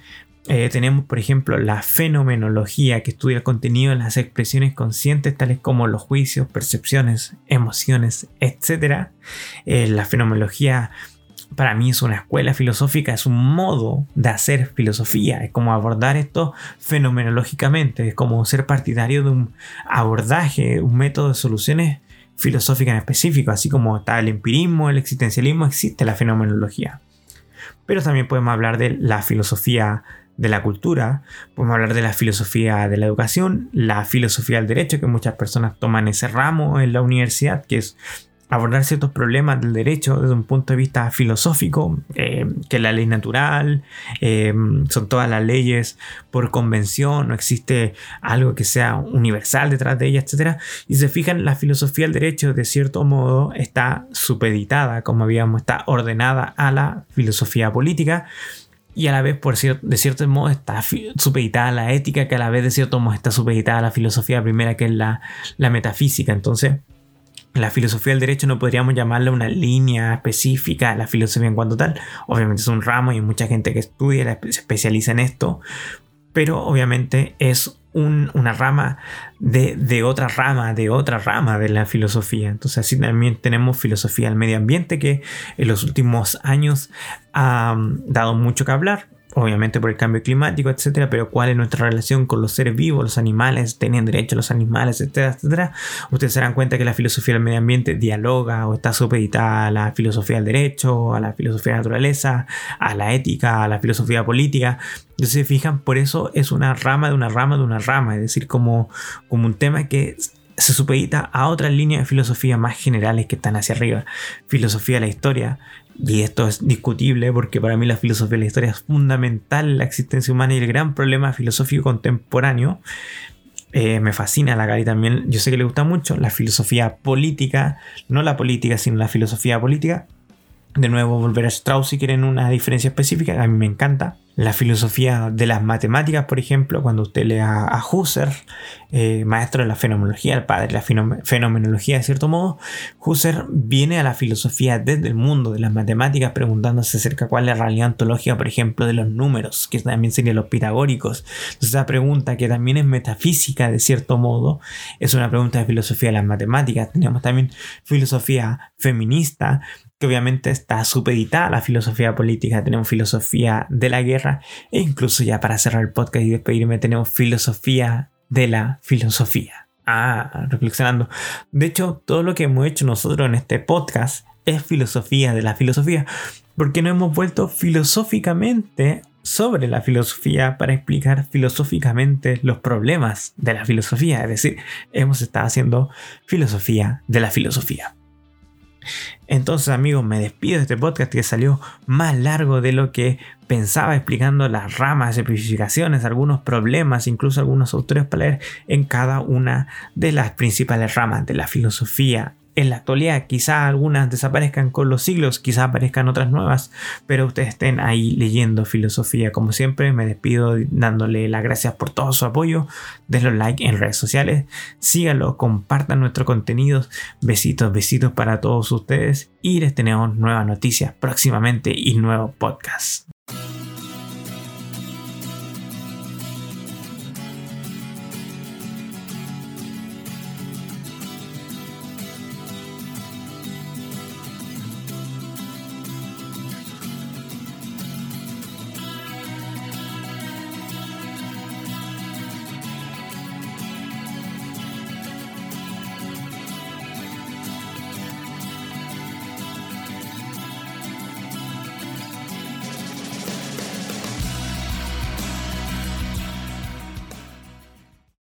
eh, tenemos, por ejemplo, la fenomenología que estudia el contenido de las expresiones conscientes, tales como los juicios, percepciones, emociones, etc. Eh, la fenomenología para mí es una escuela filosófica, es un modo de hacer filosofía, es como abordar esto fenomenológicamente, es como ser partidario de un abordaje, un método de soluciones filosóficas en específico, así como está el empirismo, el existencialismo, existe la fenomenología. Pero también podemos hablar de la filosofía de la cultura, podemos hablar de la filosofía de la educación, la filosofía del derecho, que muchas personas toman ese ramo en la universidad, que es abordar ciertos problemas del derecho desde un punto de vista filosófico, eh, que la ley natural, eh, son todas las leyes por convención, no existe algo que sea universal detrás de ella, etc. Y se fijan, la filosofía del derecho de cierto modo está supeditada, como habíamos, está ordenada a la filosofía política y a la vez, por de cierto modo, está supeditada a la ética, que a la vez, de cierto modo, está supeditada a la filosofía primera, que es la, la metafísica. Entonces, la filosofía del derecho no podríamos llamarla una línea específica, la filosofía en cuanto tal. Obviamente es un ramo y hay mucha gente que estudia, se especializa en esto, pero obviamente es una rama de, otra rama, de otra rama de la filosofía. Entonces así también tenemos filosofía del medio ambiente que en los últimos años ha dado mucho que hablar obviamente por el cambio climático, etcétera, pero cuál es nuestra relación con los seres vivos, los animales, tienen derecho los animales, etcétera, etcétera. Ustedes se darán cuenta que la filosofía del medio ambiente dialoga o está supeditada a la filosofía del derecho, a la filosofía de la naturaleza, a la ética, a la filosofía política. Entonces, se fijan, por eso es una rama de una rama de una rama, es decir, como, como un tema que se supedita a otras líneas de filosofía más generales que están hacia arriba. Filosofía de la historia, y esto es discutible porque para mí la filosofía de la historia es fundamental en la existencia humana y el gran problema filosófico contemporáneo. Eh, me fascina la Gary también, yo sé que le gusta mucho la filosofía política, no la política, sino la filosofía política. De nuevo volver a Strauss si quieren una diferencia específica, a mí me encanta la filosofía de las matemáticas, por ejemplo, cuando usted lea a Husserl, eh, maestro de la fenomenología, el padre de la fenomenología de cierto modo, Husserl viene a la filosofía desde el mundo de las matemáticas preguntándose acerca cuál es la realidad ontológica, por ejemplo, de los números, que también serían los pitagóricos. Entonces esa pregunta, que también es metafísica de cierto modo, es una pregunta de filosofía de las matemáticas. Tenemos también filosofía feminista, que obviamente está supeditada a la filosofía política, tenemos filosofía de la guerra e incluso ya para cerrar el podcast y despedirme tenemos filosofía de la filosofía. Ah, reflexionando. De hecho, todo lo que hemos hecho nosotros en este podcast es filosofía de la filosofía, porque nos hemos vuelto filosóficamente sobre la filosofía para explicar filosóficamente los problemas de la filosofía, es decir, hemos estado haciendo filosofía de la filosofía. Entonces amigos, me despido de este podcast que salió más largo de lo que pensaba explicando las ramas, especificaciones, algunos problemas, incluso algunos autores para leer en cada una de las principales ramas de la filosofía en la actualidad. Quizá algunas desaparezcan con los siglos, quizá aparezcan otras nuevas, pero ustedes estén ahí leyendo filosofía. Como siempre, me despido dándole las gracias por todo su apoyo. Denle like en redes sociales, síganlo, compartan nuestro contenido. Besitos, besitos para todos ustedes y les tenemos nuevas noticias próximamente y nuevo podcast.